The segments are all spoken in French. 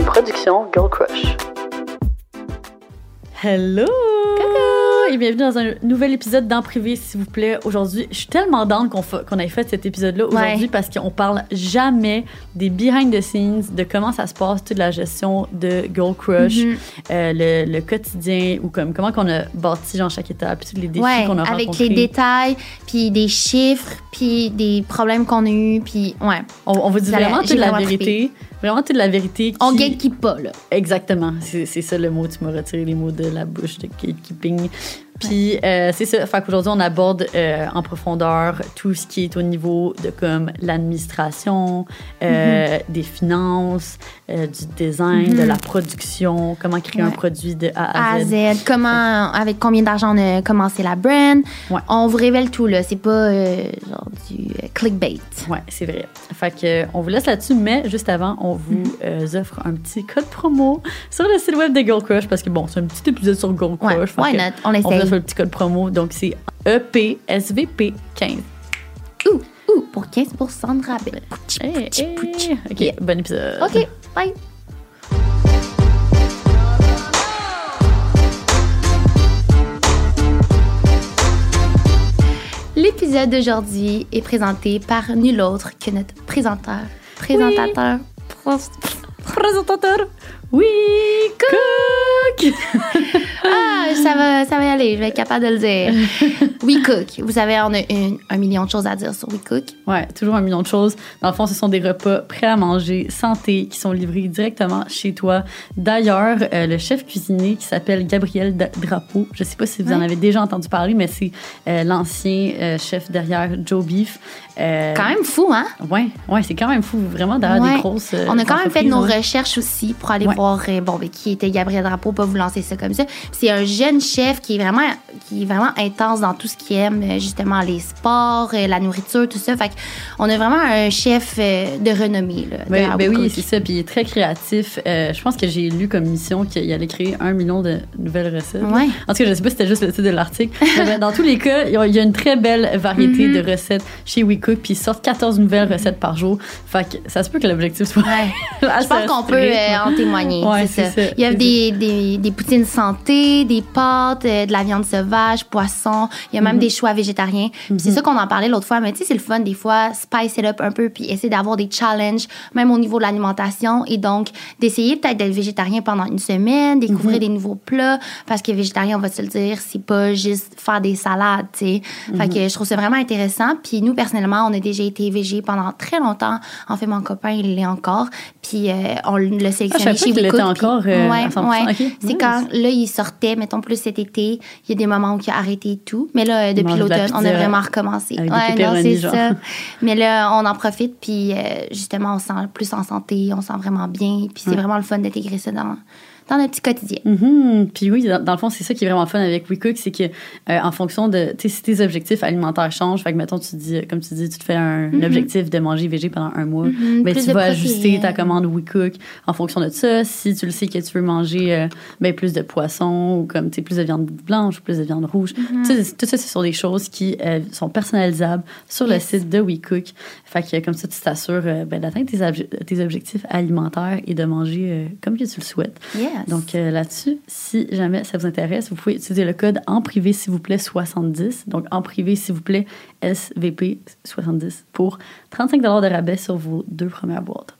Une production Girl Crush. Hello! Et bienvenue dans un nouvel épisode d'En Privé, s'il vous plaît. Aujourd'hui, je suis tellement down qu'on ait fait cet épisode-là aujourd'hui Ouais. parce qu'on parle jamais des behind the scenes, de comment ça se passe, toute la gestion de Girl Crush, Mhm. euh, le, le quotidien ou comme comment qu'on a bâti genre chaque étape, puis tous les défis Ouais, qu'on a avec rencontrés. les détails, puis des chiffres, puis des problèmes qu'on a eus, puis ouais. On, on vous dit Ça vraiment toute la vérité. Vraiment toute la vérité. On qui- gatekeep pas, là. Exactement. C'est c'est ça le mot. Tu m'as retiré les mots de la bouche de gatekeeping. Puis euh, c'est ça. Fait qu'aujourd'hui, on aborde euh, en profondeur tout ce qui est au niveau de comme l'administration, euh, des finances, euh, du design, de la production, comment créer un Ouais. produit de A A à à Z. Z, comment, avec combien d'argent on a commencé la brand. Ouais. On vous révèle tout, là. C'est pas euh, genre du euh, clickbait. Ouais, c'est vrai. Fait que on vous laisse là-dessus, mais juste avant, on vous euh, offre un petit code promo sur le site web de Girl Crush parce que bon, c'est un petit épisode sur Girl Ouais, Crush. fait why not? On essaye. Offre le petit code promo, donc c'est E EPSVP15. Ouh, ouh, pour 15% de rabais. Hey, hey. Ok, Yeah. bon épisode. OK, bye. L'épisode d'aujourd'hui est présenté par nul autre que notre présenteur, présentateur, pros- Présentateur, oui, cook. Ah, ça va, ça va y aller, je vais être capable de le dire. We Cook. Vous savez, on a une- un million de choses à dire sur We Cook. Ouais, toujours un million de choses. Dans le fond, ce sont des repas prêts à manger, santé, qui sont livrés directement chez toi. D'ailleurs, euh, le chef cuisinier qui s'appelle Gabriel Drapeau, je sais pas si vous en avez déjà entendu parler, mais c'est euh, l'ancien euh, chef derrière Joe Beef. Euh, Quand même fou, hein? Ouais, ouais, c'est quand même fou, vraiment derrière Ouais. des grosses. euh, On a quand même fait nos hein. recherches aussi pour aller Ouais. voir euh, bon, ben, qui était Gabriel Drapeau, pas vous lancer ça comme ça. C'est un jeune chef qui est vraiment qui est vraiment intense dans tout ce qu'il aime, euh, justement les sports, euh, la nourriture, tout ça. Fait on a vraiment un chef de renommée. Là, Ben, de ben oui, c'est ça. Puis il est très créatif. Je pense que j'ai lu comme mission qu'il allait créer un million de nouvelles recettes. Ouais. En tout cas, je sais pas si c'était juste le titre de l'article. Ben, dans tous les cas, il y a- une très belle variété Mm-hmm. de recettes chez WeCook. Puis ils sortent 14 nouvelles recettes par jour. Fait que ça se peut que l'objectif soit. Ouais. Je pense qu'on peut euh, en témoigner. Ouais, c'est c'est ça. ça, Il y a des, des, des poutines santé, des pâtes, euh, de la viande sauvage, poisson. Il y a même Mhm. des choix végétariens. C'est ça qu'on en parlait l'autre fois. Mais tu sais, c'est le fun des fois, spice it up un peu, puis essayer d'avoir des challenges, même au niveau de l'alimentation. Et donc, d'essayer peut-être d'être végétarien pendant une semaine, découvrir Mhm. des nouveaux plats. Parce que végétarien, on va se le dire, c'est pas juste faire des salades, tu sais. Fait Mhm. que je trouve ça vraiment intéressant. Puis nous, personnellement, on a déjà été végé pendant très longtemps. En fait, mon copain, il l'est encore. Puis euh, on l'a Ah, je sélectionné chez puis- encore, euh, ouais, à 100%. ouais. Ok, C'est nice. quand, là, il sortait, mettons plus cet été, il y a des moments où il a arrêté tout. Mais là, euh, depuis l'automne, on a vraiment recommencé. avec des ouais, non, c'est ça. Mais là, on en profite, puis euh, justement, on se sent plus en santé, on se sent vraiment bien. Puis c'est vraiment le fun d'intégrer ça dans, dans notre petit quotidien. Mhm. Puis oui, dans, dans le fond, c'est ça qui est vraiment fun avec WeCook, c'est que euh, en fonction de, si tes objectifs alimentaires changent, fait que mettons, tu dis, comme tu dis, tu te fais un, un objectif de manger végé pendant un mois, Mhm, ben, tu vas ajuster ta commande WeCook en fonction de ça. Si tu le sais que tu veux manger euh, ben, plus de poisson ou comme, tu plus de viande blanche ou plus de viande rouge, Mhm. tout ça, ce sont des choses qui euh, sont personnalisables sur le site de WeCook. Fait que comme ça, tu t'assures ben, d'atteindre tes, obje- tes objectifs alimentaires et de manger comme que tu le souhaites. Yes. Donc euh, là-dessus, si jamais ça vous intéresse, vous pouvez utiliser le code en privé s'il vous plaît 70. Donc en privé s'il vous plaît SVP 70 pour 35 de rabais sur vos deux premières boîtes.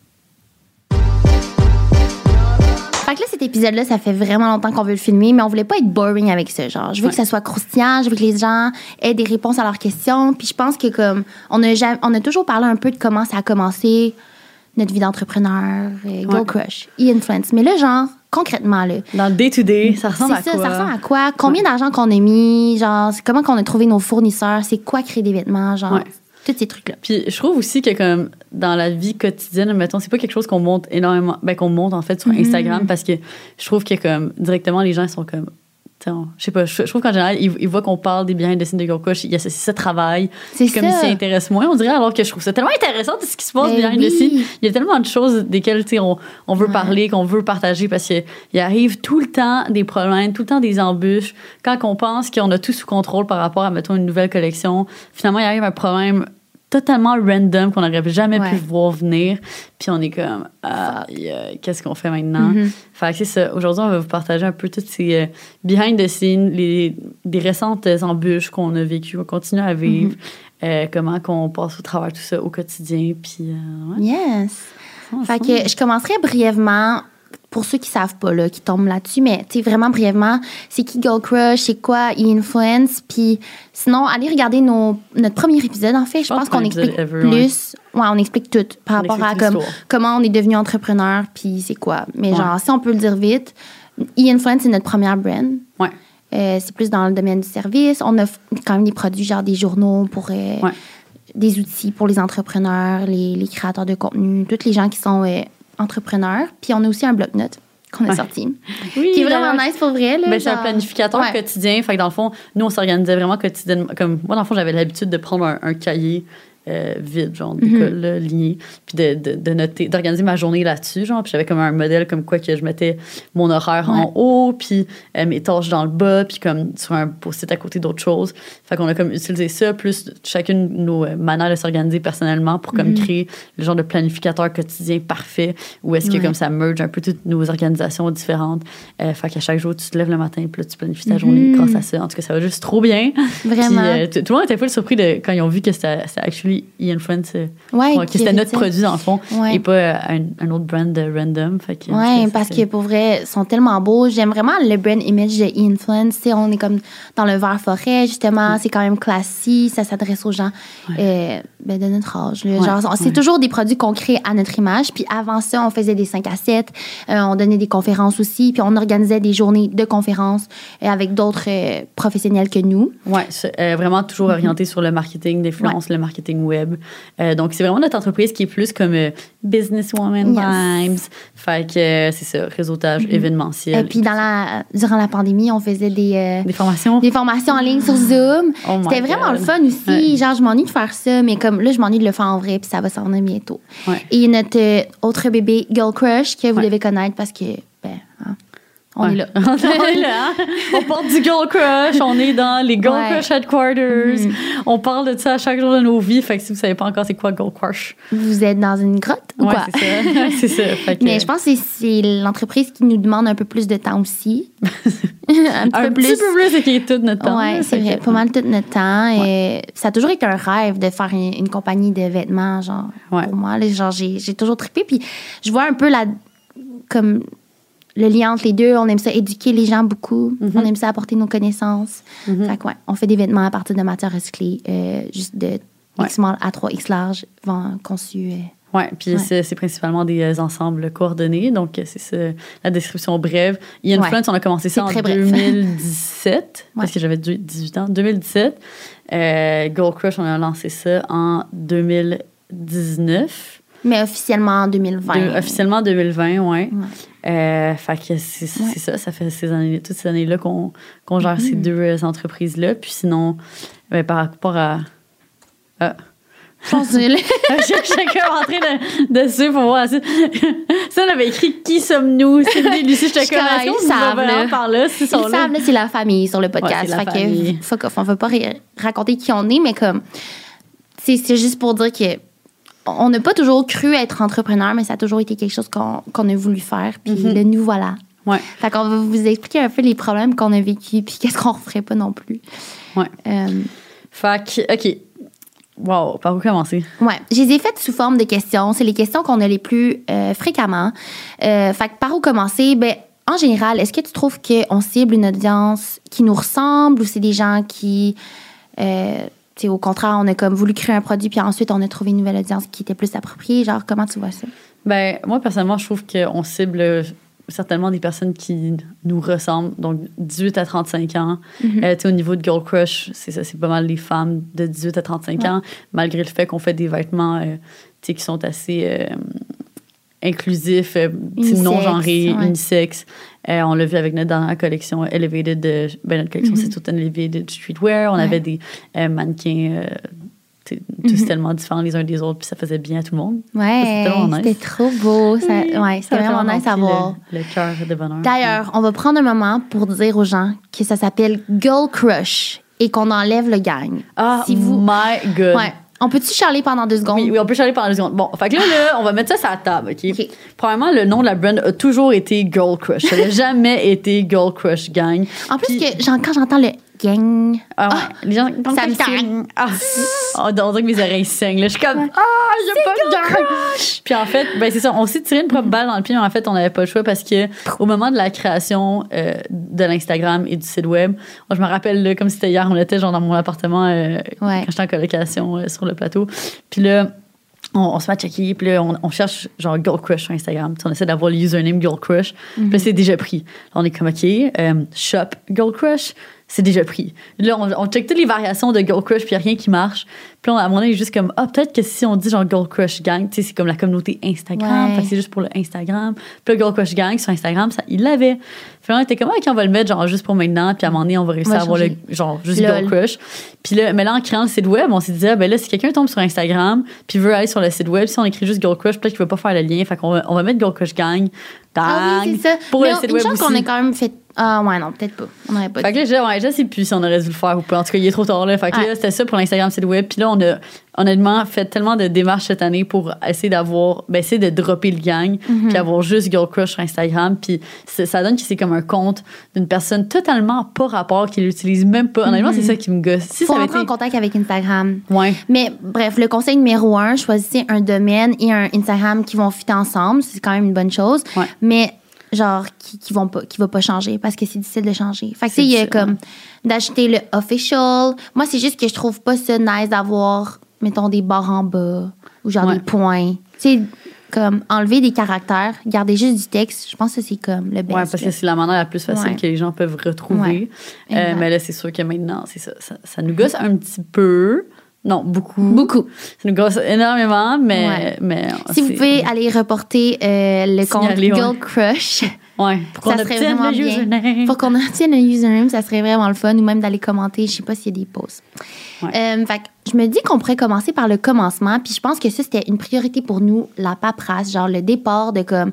Fait que là, cet épisode-là, ça fait vraiment longtemps qu'on veut le filmer, mais on voulait pas être boring avec ça. Genre, je veux Ouais. que ça soit croustillant, je veux que les gens aient des réponses à leurs questions. Puis je pense que comme on a jamais, on a toujours parlé un peu de comment ça a commencé notre vie d'entrepreneur, euh, Girl Ouais. Crush, e-influence. Mais là, genre, concrètement, là, Dans le day-to-day, ça ressemble à c'est ça, quoi? ça ressemble à quoi? Combien d'argent qu'on a mis? Genre, comment qu'on a trouvé nos fournisseurs? C'est quoi créer des vêtements? Genre, Ouais. tous ces trucs-là. Puis je trouve aussi que comme dans la vie quotidienne, mettons, c'est pas quelque chose qu'on monte énormément, ben qu'on monte en fait sur Mm-hmm. Instagram parce que je trouve que comme directement les gens sont comme je sais pas, je, trouve qu'en général, ils, ils voient qu'on parle des biens de signes de Crush, ils associent ça travail. C'est comme ça. ils s'y intéressent moins, on dirait, alors que je trouve ça tellement intéressant de ce qui se passe Ben behind oui. the scenes. Il y a tellement de choses desquelles tu sais, on, on veut Ouais. parler, qu'on veut partager parce qu'il arrive tout le temps des problèmes, tout le temps des embûches. Quand on pense qu'on a tout sous contrôle par rapport à, mettons, une nouvelle collection, finalement, il arrive un problème totalement random qu'on n'aurait jamais Ouais. pu voir venir. Puis on est comme, ah, euh, qu'est-ce qu'on fait maintenant? Mhm. Fait que c'est ça. Aujourd'hui, on va vous partager un peu toutes ces euh, behind the scenes, les, des récentes embûches qu'on a vécues, qu'on continue à vivre, euh, comment qu'on passe au travers tout ça au quotidien. Puis, ouais, Yes. Fait que je commencerai brièvement pour ceux qui savent pas là, qui tombent là-dessus, mais tu vraiment brièvement, c'est qui Gold Crush, c'est quoi e-influence, puis sinon allez regarder nos, notre premier épisode en fait, je, pense qu'on explique ever, plus, ouais. on explique tout par On rapport à comme comment on est devenu entrepreneur, puis c'est quoi. Mais Ouais. genre si on peut le dire vite, e-influence c'est notre première brand. Ouais. Euh, c'est plus dans le domaine du service. On offre quand même des produits, genre des journaux pour euh, Ouais. des outils pour les entrepreneurs, les, les créateurs de contenu, tous les gens qui sont euh, entrepreneurs. Puis on a aussi un bloc-notes qu'on a Ouais. sorti, Oui, qui est vraiment nice pour vrai. Là, Ben, c'est un genre- planificateur Ouais. quotidien. Fait que dans le fond, nous, on s'organisait vraiment quotidiennement. Comme, moi, dans le fond, j'avais l'habitude de prendre un, un cahier euh, vide, genre Mhm. d'école, là, ligné, puis de, de, de noter, d'organiser ma journée là-dessus, genre. Puis j'avais comme un modèle comme quoi que je mettais mon horaire en haut, puis euh, mes tâches dans le bas, puis comme sur un post-it à côté d'autres choses. Fait qu'on a comme utilisé ça, plus chacune nos euh, manières de s'organiser personnellement pour comme Mhm. créer le genre de planificateur quotidien parfait, où est-ce que Ouais. comme ça merge un peu toutes nos organisations différentes. Euh, fait qu'à chaque jour, tu te lèves le matin, puis là, tu planifies ta Mhm. journée grâce à ça. En tout cas, ça va juste trop bien. Vraiment. Puis, tout le monde était full surpris de, quand ils ont vu que c'était c'était actually e-influence, euh, ouais, que c'était notre produit dans le fond, Ouais. et pas euh, un, un autre brand random. Fait que, Ouais, parce que pour vrai, ils sont tellement beaux. J'aime vraiment le brand image de sais, on est comme dans le vert forêt, justement. C'est quand même classique. Ça s'adresse aux gens euh, ben, de notre âge. c'est toujours des produits qu'on crée à notre image. Puis avant ça, on faisait des 5 à 7. Euh, on donnait des conférences aussi. Puis on organisait des journées de conférences euh, avec d'autres professionnels que nous. Ouais, c'est, vraiment toujours Mhm. orienté sur le marketing d'influence, le marketing web. Euh, donc, c'est vraiment notre entreprise qui est plus comme euh, businesswoman Yes. vibes. Fait que euh, c'est ça, réseautage événementiel. Et puis dans la, durant la pandémie, on faisait des... Des formations. des formations en ligne sur Zoom. Oh C'était vraiment le fun aussi. Ouais. Genre, je m'ennuie de faire ça, mais comme là, je m'ennuie de le faire en vrai, puis ça va s'en venir bientôt. Ouais. Et notre autre bébé, Girl Crush, que vous Ouais. devez connaître parce que, on Ouais. est là. on est là. hein? On porte du Girl Crush, on est dans les Girl Ouais. Crush Headquarters. Mhm. On parle de ça à chaque jour de nos vies. Fait que si vous savez pas encore c'est quoi Girl Crush, Vous êtes dans une grotte ou ouais, quoi? c'est ça. c'est ça. Fait que, Mais je pense que c'est- l'entreprise qui nous demande un peu plus de temps aussi. un petit un peu plus. petit peu plus, c'est qui est tout notre temps. Là. c'est vrai. que- Pas mal tout notre temps. Et ça a toujours été un rêve de faire une, une compagnie de vêtements, genre, Ouais. pour moi. là. genre, j'ai j'ai toujours trippé. Puis je vois un peu la, comme le lien entre les deux. On aime ça éduquer les gens beaucoup. Mhm. On aime ça apporter nos connaissances. Fait que, ouais, on fait des vêtements à partir de matières recyclées, euh, juste de Ouais. X à 3 X large, vend- conçus. euh, Ouais, puis Ouais. c'est principalement des euh, ensembles coordonnés. Donc, euh, c'est ça, la description brève. E-Influence, on a commencé ça en C'est très bref. 2017, parce Ouais. que j'avais du- 18 ans. 2017. Euh, Gold Crush, on a lancé ça en 2019. Mais officiellement en 2020. De- officiellement en 2020, ouais. Ouais. Euh, fait que c'est Ouais. ça, ça fait ces années, toutes ces années-là qu'on qu'on gère ces Mhm. deux euh, entreprises-là. Puis sinon, ben, par rapport à. Ah. Que Chacun en train de, de suivre pour voir ça. On avait écrit Qui sommes-nous? Sylvie Lucie, Je comme connais, ils savent, par là? Ils savent, c'est la famille sur le podcast. Ouais, fait que, fuck off, on veut pas ra- raconter qui on est, mais comme, c'est c'est juste pour dire que on n'a pas toujours cru être entrepreneur, mais ça a toujours été quelque chose qu'on a voulu faire. Puis Mhm. le nous voilà. Ouais. Fait qu'on va vous expliquer un peu les problèmes qu'on a vécu, puis qu'est-ce qu'on referait pas non plus. Ouais. Euh, Fait que, OK. Wow, par où commencer? Ouais, je les ai faites sous forme de questions. C'est les questions qu'on a les plus euh, fréquemment. Euh, fait que par où commencer? Ben, en général, est-ce que tu trouves qu'on cible une audience qui nous ressemble ou c'est des gens qui, euh, tu sais, au contraire, on a comme voulu créer un produit puis ensuite on a trouvé une nouvelle audience qui était plus appropriée? Genre, comment tu vois ça? Ben, moi, personnellement, je trouve qu'on cible euh, certainement des personnes qui nous ressemblent, donc 18 à 35 ans. Mhm. Euh, au niveau de Girl Crush, c'est ça, c'est pas mal les femmes de 18 à 35 Ouais. ans, malgré le fait qu'on fait des vêtements euh, qui sont assez euh, inclusifs, euh, Unisexe, non-genrés, ouais. Euh, on l'a vu avec notre dernière collection Elevated, de, ben, notre collection, Mhm. c'est tout Elevated Streetwear. On Ouais. avait des euh, mannequins. euh, tous Mhm. tellement différents les uns des autres, puis ça faisait bien à tout le monde. Ouais, C'était vraiment nice. trop beau. Ça, ouais, c'était a vraiment nice à voir. Le, le cœur de bonheur. D'ailleurs, on va prendre un moment pour dire aux gens que ça s'appelle Girl Crush et qu'on enlève le gang. Ah, si vous- my God. Ouais. On peut-tu charler pendant deux secondes? Oui, oui, on peut charler pendant deux secondes. Bon, fait que là, là, on va mettre ça sur la table, OK? OK. Premièrement, le nom de la brand a toujours été Girl Crush. Ça n'a jamais été Girl Crush Gang. En plus, Puis- que, quand j'entends le gang, Ah ouais, les gens ça me gang. Oh, on dirait que mes oreilles saignent. Là. Je suis comme, ah, j'ai pas de gang. Puis en fait, ben, c'est ça, on s'est tiré une propre balle dans le pied, mais en fait, on n'avait pas le choix parce que au moment de la création euh, de l'Instagram et du site web, moi, je me rappelle là, comme c'était hier, on était genre dans mon appartement euh, Ouais. quand j'étais en colocation euh, sur le plateau. Puis là, on, on se met à checker, puis là, on, on cherche genre Girl Crush sur Instagram. Puis on essaie d'avoir le username Girl Crush. Puis là, c'est déjà pris. Là, on est comme, OK, euh, shop Girl Crush, c'est déjà pris. Là, on, on check toutes les variations de Girl Crush, puis il n'y a rien qui marche. Puis là, à un moment donné, juste comme, ah, peut-être que si on dit genre Girl Crush Gang, tu sais, c'est comme la communauté Instagram, Ouais. c'est juste pour le Instagram. Puis là, Girl Crush Gang, sur Instagram, ça, il l'avait. Puis là, on était comme, OK, on va le mettre genre juste pour maintenant, puis à un moment donné, on va réussir On va à avoir le, genre juste. Girl Crush. Puis là, mais là, en créant le site web, on s'est dit, ah, ben là, si quelqu'un tombe sur Instagram, puis veut aller sur le site web, si on écrit juste Girl Crush, peut-être qu'il veut pas faire le lien. Fait qu'on va, on va mettre Girl Crush Gang. Ah oui, c'est ça. Pour Mais le on- site une web chance qu'on ait quand même fait. Ah, ouais, non, peut-être pas. On n'aurait pas Fait que là, je, ouais, je sais plus si on aurait dû le faire ou pas. En tout cas, il est trop tard là. Fait que Ouais. là, c'était ça pour l'Instagram site web. Puis là, on a honnêtement fait tellement de démarches cette année pour essayer d'avoir, ben, essayer de dropper le gang, Mhm. puis avoir juste Girl Crush sur Instagram. Puis c'est- ça donne que c'est comme un compte d'une personne totalement pas rapport, qui l'utilise même pas. Honnêtement, c'est ça qui me gosse. Si Mhm. Faut ça avait rentrer en été. contact avec Instagram. Ouais. Mais bref, le conseil numéro un, choisissez un domaine et un Instagram qui vont fitter ensemble. C'est quand même une bonne chose. Ouais. Mais genre qui, qui vont pas qui va pas changer parce que c'est difficile de changer. Fait que tu il y a comme d'acheter le official. Moi, c'est juste que je trouve pas ça nice d'avoir mettons des barres en bas ou genre Ouais. des points. Tu sais comme enlever des caractères, garder juste du texte, je pense que c'est comme le best. Ouais, parce que c'est la manière la plus facile Ouais. que les gens peuvent retrouver. Ouais. Euh, mais là, c'est sûr que maintenant, c'est ça, ça. ça nous gosse un petit peu. Non, beaucoup. beaucoup. Ça nous gosse énormément, mais. Ouais. mais Si vous pouvez aller reporter euh, le compte Signaler, ouais. Girl Crush, Ouais, pour qu'on ça serait obtienne vraiment le bien. username. Faut qu'on obtienne un username, ça serait vraiment le fun, ou même d'aller commenter. Je sais pas s'il y a des posts. Ouais. Euh, fait je me dis qu'on pourrait commencer par le commencement, puis je pense que ça, c'était une priorité pour nous, la paperasse, genre le départ de comme,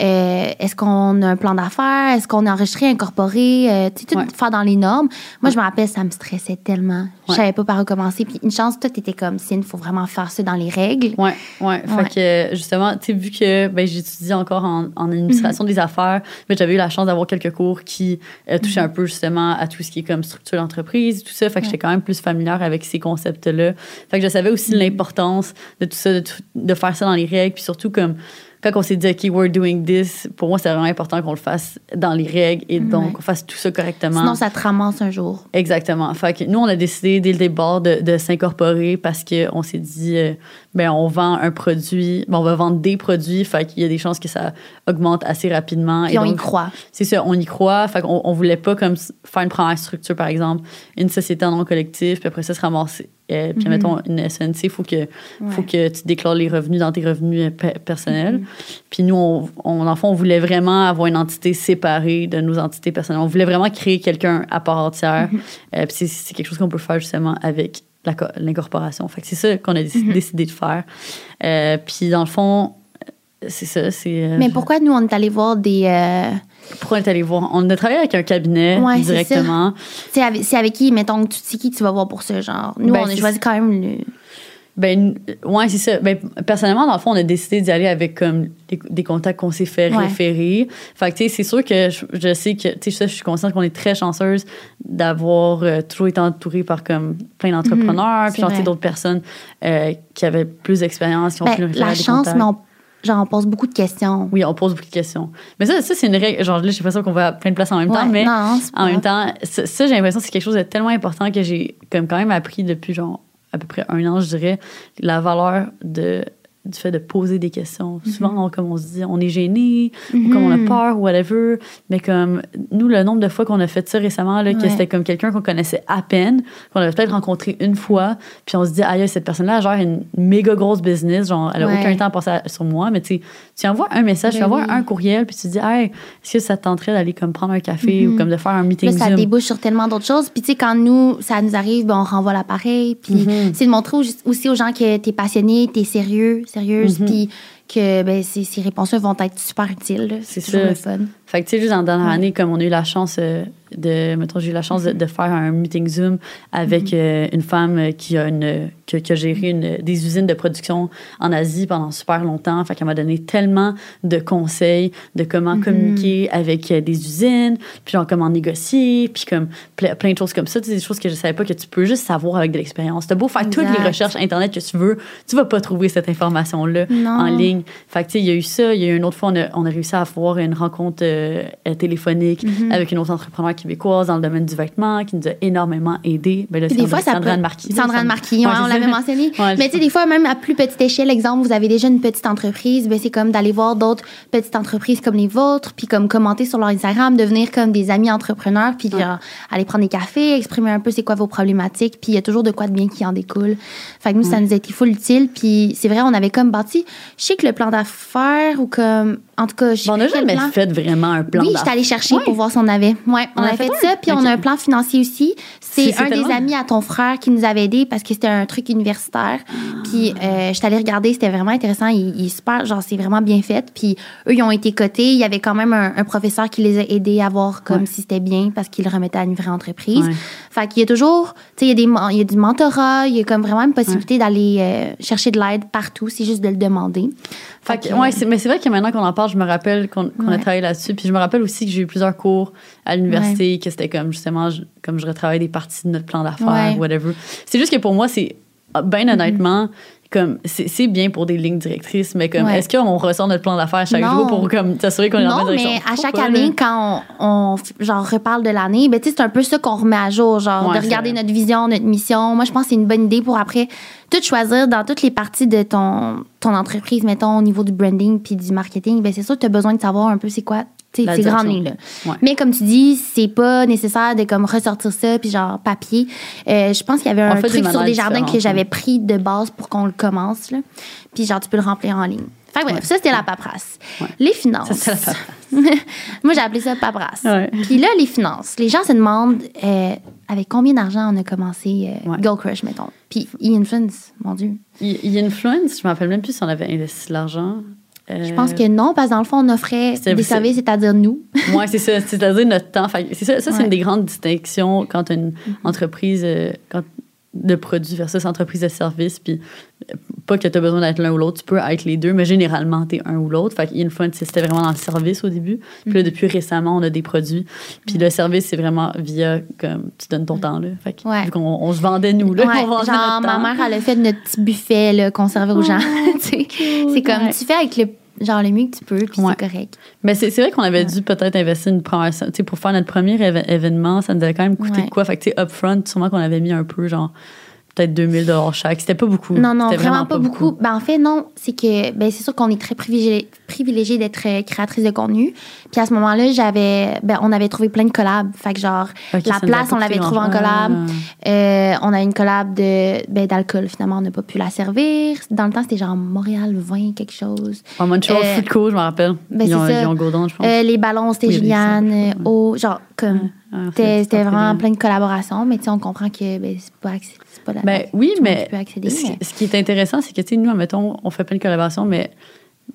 euh, est-ce qu'on a un plan d'affaires, est-ce qu'on est enregistré, incorporé, euh, tu sais, tout Ouais. faire dans les normes. Moi, je me rappelle, ça me stressait tellement. Je savais pas par où commencer. Puis une chance, toi, t'étais comme, Cine, faut vraiment faire ça dans les règles. Ouais, ouais. Fait que justement, tu sais, vu que ben, j'étudie encore en, en administration Mhm. des affaires, ben, j'avais eu la chance d'avoir quelques cours qui touchaient un peu justement à tout ce qui est comme structure d'entreprise tout ça. Fait que j'étais quand même plus familière avec ces concepts-là. Fait que je savais aussi Mhm. l'importance de tout ça, de, faire ça dans les règles. Puis surtout, comme quand on s'est dit, OK, we're doing this, pour moi, c'est vraiment important qu'on le fasse dans les règles et donc Ouais. qu'on fasse tout ça correctement. Sinon, ça te ramasse un jour. Exactement. Fait que nous, on a décidé dès le départ de, de s'incorporer parce qu'on s'est dit, euh, ben, on vend un produit, ben, on va vendre des produits, fait qu'il y a des chances que ça augmente assez rapidement. Puis on y donc, croit. C'est ça, on y croit. Fait qu'on on voulait pas comme faire une première structure, par exemple, une société en nom collectif, puis après ça se ramasser. euh, puis Mhm. mettons une SNC, il faut que, faut que tu déclares les revenus dans tes revenus euh, pe- personnels. Puis nous, on, on, en fond, on voulait vraiment avoir une entité séparée de nos entités personnelles. On voulait vraiment créer quelqu'un à part entière. Euh, puis c'est- quelque chose qu'on peut faire justement avec l'incorporation. Fait que c'est ça qu'on a déc- décidé de faire. Euh, puis dans le fond, c'est ça. C'est, euh, Mais pourquoi nous, on est allé voir des. euh, pourquoi on est allé voir? On a travaillé avec un cabinet Ouais, directement. C'est avec, avec qui, mettons, tu sais qui tu vas voir pour ça, genre? Nous, Ben, on a choisi quand même le. Ben, ouais, c'est ça. Ben, personnellement, dans le fond, on a décidé d'y aller avec comme des, des contacts qu'on s'est fait Ouais. référer. Fait que, tu sais, c'est sûr que je, je sais que, tu sais, je suis consciente qu'on est très chanceuse d'avoir euh, toujours été entourée par comme plein d'entrepreneurs, Mhm, puis genre, d'autres personnes euh, qui avaient plus d'expérience, qui ont Ben, référer la des chance, mais on, genre, on pose beaucoup de questions. Oui, on pose beaucoup de questions. Mais ça, ça c'est une règle. Genre, là, j'ai l'impression qu'on va à plein de places en même temps, mais non, en même temps, ça, ça, j'ai l'impression que c'est quelque chose de tellement important que j'ai comme quand même appris depuis genre à peu près un an, je dirais, la valeur de du fait de poser des questions. Mhm. Souvent, on- comme on se dit, on est gêné, ou comme on a peur, whatever. Mais comme nous, le nombre de fois qu'on a fait ça récemment, là, que c'était comme quelqu'un qu'on connaissait à peine, qu'on avait peut-être rencontré une fois, puis on se dit, aïe, cette personne-là gère une méga grosse business, genre, elle a Ouais. aucun temps à passer à- sur moi, mais tu sais, tu envoies un message, tu Ben envoies oui. un courriel, puis tu dis, hey, est-ce que ça te tenterait d'aller comme prendre un café ou comme de faire un meeting Là, ça Zoom? débouche sur tellement d'autres choses. Puis, tu sais, quand nous, ça nous arrive, ben, on renvoie l'appareil. Puis, Mhm. c'est de montrer au- aussi aux gens que t'es passionné, t'es sérieux, sérieuse. Mhm. Puis, que ben, ces, ces réponses-là vont être super utiles. là. C'est C'est toujours le fun. Fait que, tu sais, juste en dernière année, comme on a eu la chance euh, de mettons, j'ai eu la chance de, de faire un meeting Zoom avec euh, une femme qui a, une, qui, a- qui a géré une, des usines de production en Asie pendant super longtemps. Fait qu'elle m'a donné tellement de conseils de comment communiquer avec euh, des usines, puis genre comment négocier, puis comme ple- plein de choses comme ça. Tu sais, des choses que je savais pas que tu peux juste savoir avec de l'expérience. T'as beau faire toutes les recherches Internet que tu veux, tu vas pas trouver cette information-là en ligne. Fait que, tu sais, il y a eu ça. Il y a eu une autre fois, on a, on a réussi à avoir une rencontre euh, euh, téléphonique Mm-hmm. avec une autre entrepreneur québécoise dans le domaine du vêtement qui nous a énormément aidé. Ben, là, Puis des Sandra- fois, ça Sandra peut... Marquis. Sandra Marquis, ouais, Ouais, on l'avait mentionné. Ouais, mais tu sais, des fois, même à plus petite échelle, exemple, vous avez déjà une petite entreprise, ben, c'est comme d'aller voir d'autres petites entreprises comme les vôtres, puis comme commenter sur leur Instagram, devenir comme des amis entrepreneurs, puis genre, aller prendre des cafés, exprimer un peu c'est quoi vos problématiques, puis il y a toujours de quoi de bien qui en découle. Fait que nous, ça nous a été full utile, puis c'est vrai, on avait comme bâti, je sais que le plan d'affaires, ou comme, en tout cas, je Bon, on n'a jamais plan. fait vraiment un plan Oui, d'affaires. j'étais allée chercher Ouais. pour voir si on avait. Ouais, on, On a a fait, fait ça. Puis on a un plan financier aussi. C'est- un des amis à ton frère qui nous avait aidé parce que c'était un truc universitaire. Puis euh, j'étais allée regarder, c'était vraiment intéressant. Il, il est super, genre c'est vraiment bien fait. Puis eux, ils ont été cotés. Il y avait quand même un, un professeur qui les a aidés à voir comme Ouais. si c'était bien parce qu'il le remettait à une vraie entreprise. Ouais. Fait qu'il y a toujours, tu sais, il y a des, il y a du mentorat. Il y a comme vraiment une possibilité d'aller euh, chercher de l'aide partout. C'est juste de le demander. Fait que, ouais, c'est- mais c'est vrai que maintenant qu'on en parle, je me rappelle qu'on a travaillé là-dessus. Puis je me rappelle aussi que j'ai eu plusieurs cours à l'université, que c'était comme justement, je- comme je retravaillais des parties de notre plan d'affaires, Ouais. Whatever. C'est juste que pour moi, c'est, bien honnêtement, comme c'est bien pour des lignes directrices, mais comme Ouais. est-ce qu'on ressort notre plan d'affaires chaque Non. jour pour comme s'assurer qu'on est dans la bonne mais direction? à chaque pas, année, là? quand on, genre reparle de l'année, ben c'est un peu ça qu'on remet à jour, genre Ouais, de regarder notre vision, notre mission. Moi, je pense que c'est une bonne idée pour après tout choisir dans toutes les parties de ton ton entreprise, mettons au niveau du branding puis du marketing. Ben c'est sûr que tu as besoin de savoir un peu c'est quoi tu sais, La ces grandes lignes là. Ouais. Mais comme tu dis, c'est pas nécessaire de comme ressortir ça puis genre papier. Euh, je pense qu'il y avait On un des truc sur des jardins que j'avais pris de base pour qu'on le commence là. Puis genre tu peux le remplir en ligne. Fait que bref, Ouais. ça c'était la paperasse. Ouais. Les finances. Ça, c'est la paperasse. Moi, j'ai appelé ça paperasse. Puis là, les finances. Les gens se demandent euh, avec combien d'argent on a commencé euh, Ouais. Go Crush, mettons. Puis e-influence, mon Dieu. Il il y a une influence, je me rappelle même plus si on avait investi de l'argent. Euh, Je pense que non, parce que dans le fond, on offrait C'est- des services, c'est-à-dire nous. Oui, c'est ça. C'est-à-dire notre temps. Fait ça, ça c'est Ouais. une des grandes distinctions quand une entreprise euh, quand, de produits versus entreprise de service. Puis euh, pas que tu as besoin d'être l'un ou l'autre, tu peux être les deux, mais généralement, tu es un ou l'autre. Fait que Influence, c'était vraiment dans le service au début. Puis là, depuis récemment, on a des produits. Puis le service, c'est vraiment via comme tu donnes ton temps. Là. Fait que, Ouais. vu qu'on on se vendait nous, là, Ouais, on vendait genre, notre ma temps. mère, elle a fait notre petit buffet là, qu'on servait aux gens. C'est comme, tu fais avec le, genre, le mieux que tu peux, puis Ouais. c'est correct. Mais c'est vrai qu'on avait dû peut-être investir une première. Tu sais, pour faire notre premier événement, ça nous avait quand même coûté Ouais. quoi? Fait que, tu sais, upfront, sûrement qu'on avait mis un peu, genre, peut-être 2000 chaque. C'était pas beaucoup. Non, non, vraiment, pas beaucoup. Ben, en fait, non, c'est que ben, c'est sûr qu'on est très privilégié, privilégié d'être euh, créatrice de contenu. Puis à ce moment-là, j'avais ben, on avait trouvé plein de collabs. Fait que genre, la place, on l'avait trouvée en collab. Euh, on a une collab de ben, d'alcool, finalement, on n'a pas pu la servir. Dans le temps, c'était genre Montréal 20, quelque chose. En Montreal Euh, Food Co, je me rappelle. ben, ils, ont, ça. ils ont je pense. Euh, les ballons, c'était Oui, Juliane, eau, genre, comme. Ah, C'était c'est- c'était vraiment plein de collaborations, mais tu sais, on comprend que ben, c'est pas, pas la. Ben oui, mais accéder, ce, mais- ce qui est intéressant, c'est que, tu sais, nous, admettons, on fait plein de collaborations, mais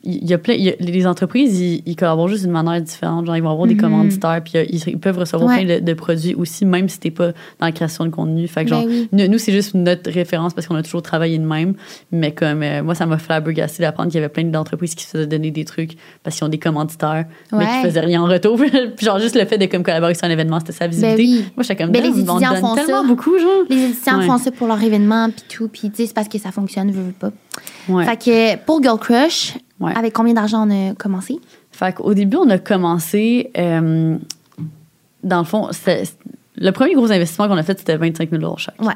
il y a plein, il y a- les entreprises, ils, ils collaborent juste d'une manière différente. Genre, ils vont avoir des Mhm. commanditaires, puis euh, ils, ils peuvent recevoir Ouais. plein de, de produits aussi, même si t'es pas dans la création de contenu. Fait que, Ben genre, oui. nous, nous, c'est juste notre référence parce qu'on a toujours travaillé de même. Mais comme, euh, moi, ça m'a flabbergasté d'apprendre qu'il y avait plein d'entreprises qui se faisaient donner des trucs parce qu'ils ont des commanditaires, mais qui faisaient rien en retour. puis genre, juste le fait de comme collaborer sur un événement, c'était sa visibilité. Ben oui. Moi, j'étais comme, Ben, les étudiants font tellement ça. beaucoup, genre. Les étudiants Ouais. font ça pour leur événement, puis tout, puis tu sais, c'est parce que ça fonctionne, veux, veux pas. Ouais. Fait que pour Girl Crush, Ouais. avec combien d'argent on a commencé? Fait qu'au début, on a commencé. euh, dans le fond, c'était- le premier gros investissement qu'on a fait, c'était 25 000 chaque. Ouais.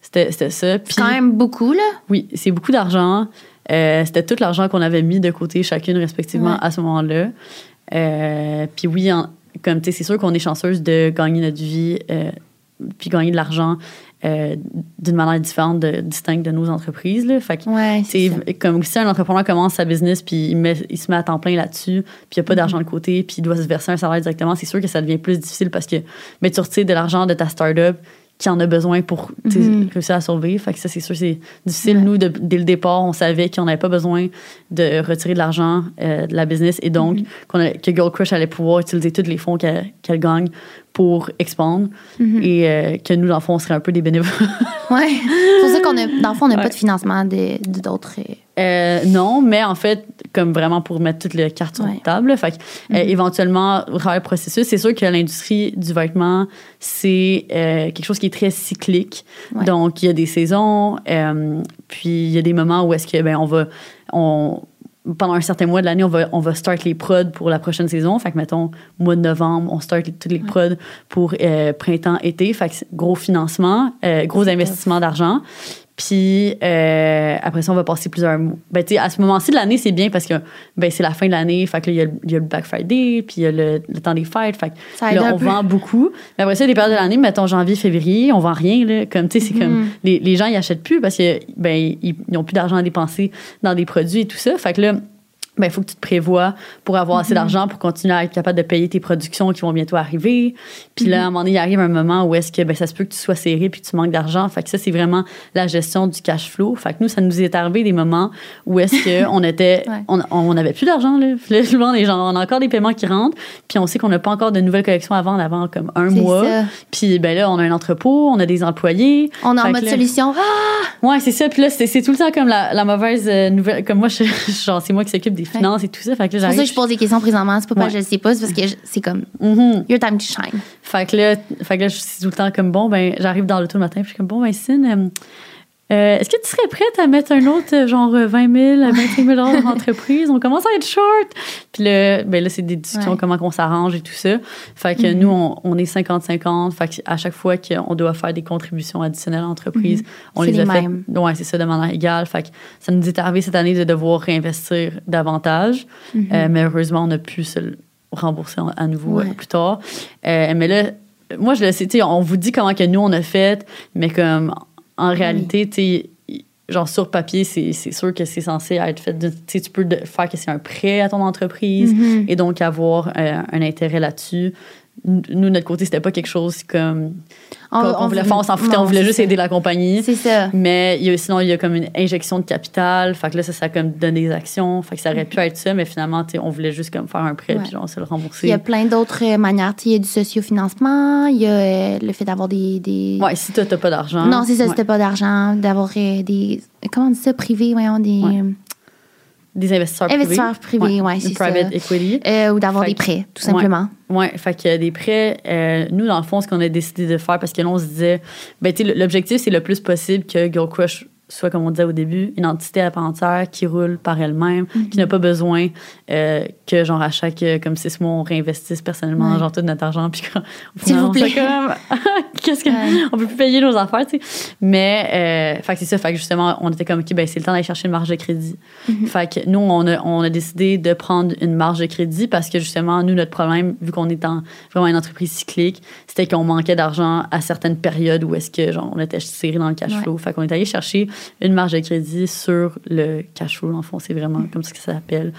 C'était c'était ça. Puis, C'est quand même beaucoup, là. oui, c'est beaucoup d'argent. Euh, c'était tout l'argent qu'on avait mis de côté chacune respectivement Ouais. à ce moment-là. Euh, puis oui, en- comme tu sais, c'est sûr qu'on est chanceuse de gagner notre vie, euh, puis gagner de l'argent euh, d'une manière différente, de, distincte de nos entreprises. Là. Fait que Ouais, c'est comme si un entrepreneur commence sa business puis il, met- il se met à temps plein là-dessus, puis il n'y a pas d'argent de côté, puis il doit se verser un salaire directement, c'est sûr que ça devient plus difficile parce que mais tu retires de l'argent de ta startup qui en a besoin pour Mhm. réussir à survivre. Fait que ça, c'est sûr, c'est difficile. Ouais. Nous, de- dès le départ, on savait qu'on n'avait pas besoin de retirer de l'argent euh, de la business et donc Mhm. a- que Girl Crush allait pouvoir utiliser tous les fonds qu'elle qu'elle gagne pour expandre Mhm. et euh, que nous, dans le fond, on serait un peu des bénévoles. Ouais. C'est pour ça qu'on a, dans le fond, on n'a Ouais. pas de financement de de d'autres. euh, Euh, non, mais en fait, comme vraiment pour mettre toutes les cartes sur Ouais. la table. Fait que, euh, Mhm. éventuellement, au travers du processus, c'est sûr que l'industrie du vêtement, c'est quelque chose qui est très cyclique. Ouais. Donc, il y a des saisons, puis il y a des moments où est-ce que, ben, on va. On, pendant un certain mois de l'année, on va, on va start les prods pour la prochaine saison. Fait que, mettons, mois de novembre, on start les- toutes les prods pour euh, printemps-été. Fait que gros financement, euh, gros investissement d'argent. Puis euh, après ça, on va passer plusieurs mois. Ben, tu sais, à ce moment-ci de l'année, c'est bien parce que ben, c'est la fin de l'année. Fait que là, il y a le- il y, a le Black Friday, puis il y a le, le temps des fêtes. Fait que Ça aide là, on peu. vend beaucoup. Mais après ça, les périodes de l'année, mettons janvier, février, on vend rien. Là. Comme, tu sais, c'est comme Mhm. les, les gens, ils achètent plus parce que ben, ils n'ont plus d'argent à dépenser dans des produits et tout ça. Fait que là, ben, il faut que tu te prévois pour avoir Mhm. assez d'argent pour continuer à être capable de payer tes productions qui vont bientôt arriver. Puis Mhm. là, à un moment donné, il arrive un moment où est-ce que ben, ça se peut que tu sois serré puis que tu manques d'argent. Fait que ça, c'est vraiment la gestion du cash flow. Fait que nous, ça nous est arrivé des moments où est-ce qu'on était, Ouais. on, on avait plus d'argent. Là. Puis là, souvent, les gens, on a encore des paiements qui rentrent. Puis on sait qu'on n'a pas encore de nouvelles collections à vendre avant comme un mois. ça. Puis ben là, on a un entrepôt, on a des employés. On est en mode là- solution. Ah! Ouais, c'est ça. Puis là, c'est tout le temps comme la, la mauvaise euh, nouvelle. Comme moi, je, genre, c'est moi qui s'occupe des finances et tout ça. Fait que là, C'est pour ça que je pose des questions présentement. C'est pas parce Ouais. que je le sais pas, c'est parce que c'est comme Mhm. your time to shine. Fait que là, fait que là, je suis tout le temps comme bon, ben, j'arrive dans l'auto le matin, puis je suis comme bon, ben, Cine, euh, euh, est-ce que tu serais prête à mettre un autre, euh, genre euh, 20 000, à 25 000 dans l'entreprise? On commence à être short. Puis là, ben là c'est des discussions, Ouais. comment qu'on s'arrange et tout ça. Fait que Mhm. nous, on, on est 50-50. Fait qu'à chaque fois qu'on doit faire des contributions additionnelles à l'entreprise, on Mhm. C'est les a les fait. mêmes. Ouais, c'est ça, de manière égale. Fait que ça nous est arrivé cette année de devoir réinvestir davantage. Mhm. Euh, mais heureusement, on a pu se le rembourser à nouveau Ouais. euh, plus tard. Euh, mais là, moi, je le sais, on vous dit comment que nous, on a fait, mais comme en réalité, tu genre sur papier, c'est c'est sûr que c'est censé être fait. de- Tu peux de- faire que c'est un prêt à ton entreprise Mhm. et donc avoir euh, un intérêt là-dessus. Nous, notre côté, c'était pas quelque chose comme qu'on voulait faire, on s'en foutait, non, on voulait juste ça. aider la compagnie. C'est ça. Mais il y a, sinon, il y a comme une injection de capital. Fait que là, ça, ça comme donné des actions. Fait que ça aurait pu être ça, mais finalement, on voulait juste comme faire un prêt Ouais. puis genre se le Il rembourser. y a plein d'autres euh, manières. Il y a du sociofinancement, il y a euh, le fait d'avoir des. des... Ouais, si toi, t'as pas d'argent. Non, c'est ça, ouais. c'était pas d'argent, d'avoir euh, des. Comment on dit ça, privé, voyons, des. Ouais. Des investisseurs, Investisseurs privés, ouais, Une c'est private ça. equity. euh, ou d'avoir des que- prêts, tout simplement. Ouais, fait a des prêts. euh, nous, dans le fond, ce qu'on a décidé de faire, parce que là, on se disait, ben, tu sais, l'objectif, c'est le plus possible que Girl Crush soit, comme on disait au début, une entité à part entière qui roule par elle-même, qui n'a pas besoin euh, que, genre, à chaque, euh, comme six mois, on réinvestisse personnellement, Ouais. genre, tout notre argent, puis S'il vous plaît. comme, qu'est-ce que, Ouais. on peut plus payer nos affaires, tu sais. Mais, euh, fait que c'est ça, fait que justement, on était comme, OK, ben, c'est le temps d'aller chercher une marge de crédit. Mhm. Fait que nous, on a, on a décidé de prendre une marge de crédit parce que justement, nous, notre problème, vu qu'on est en vraiment une entreprise cyclique, c'était qu'on manquait d'argent à certaines périodes où est-ce que, genre, on était serré dans le cash Ouais. flow. Fait qu'on est allé chercher une marge de crédit sur le cash flow. En fond, c'est vraiment comme ça que ça s'appelle.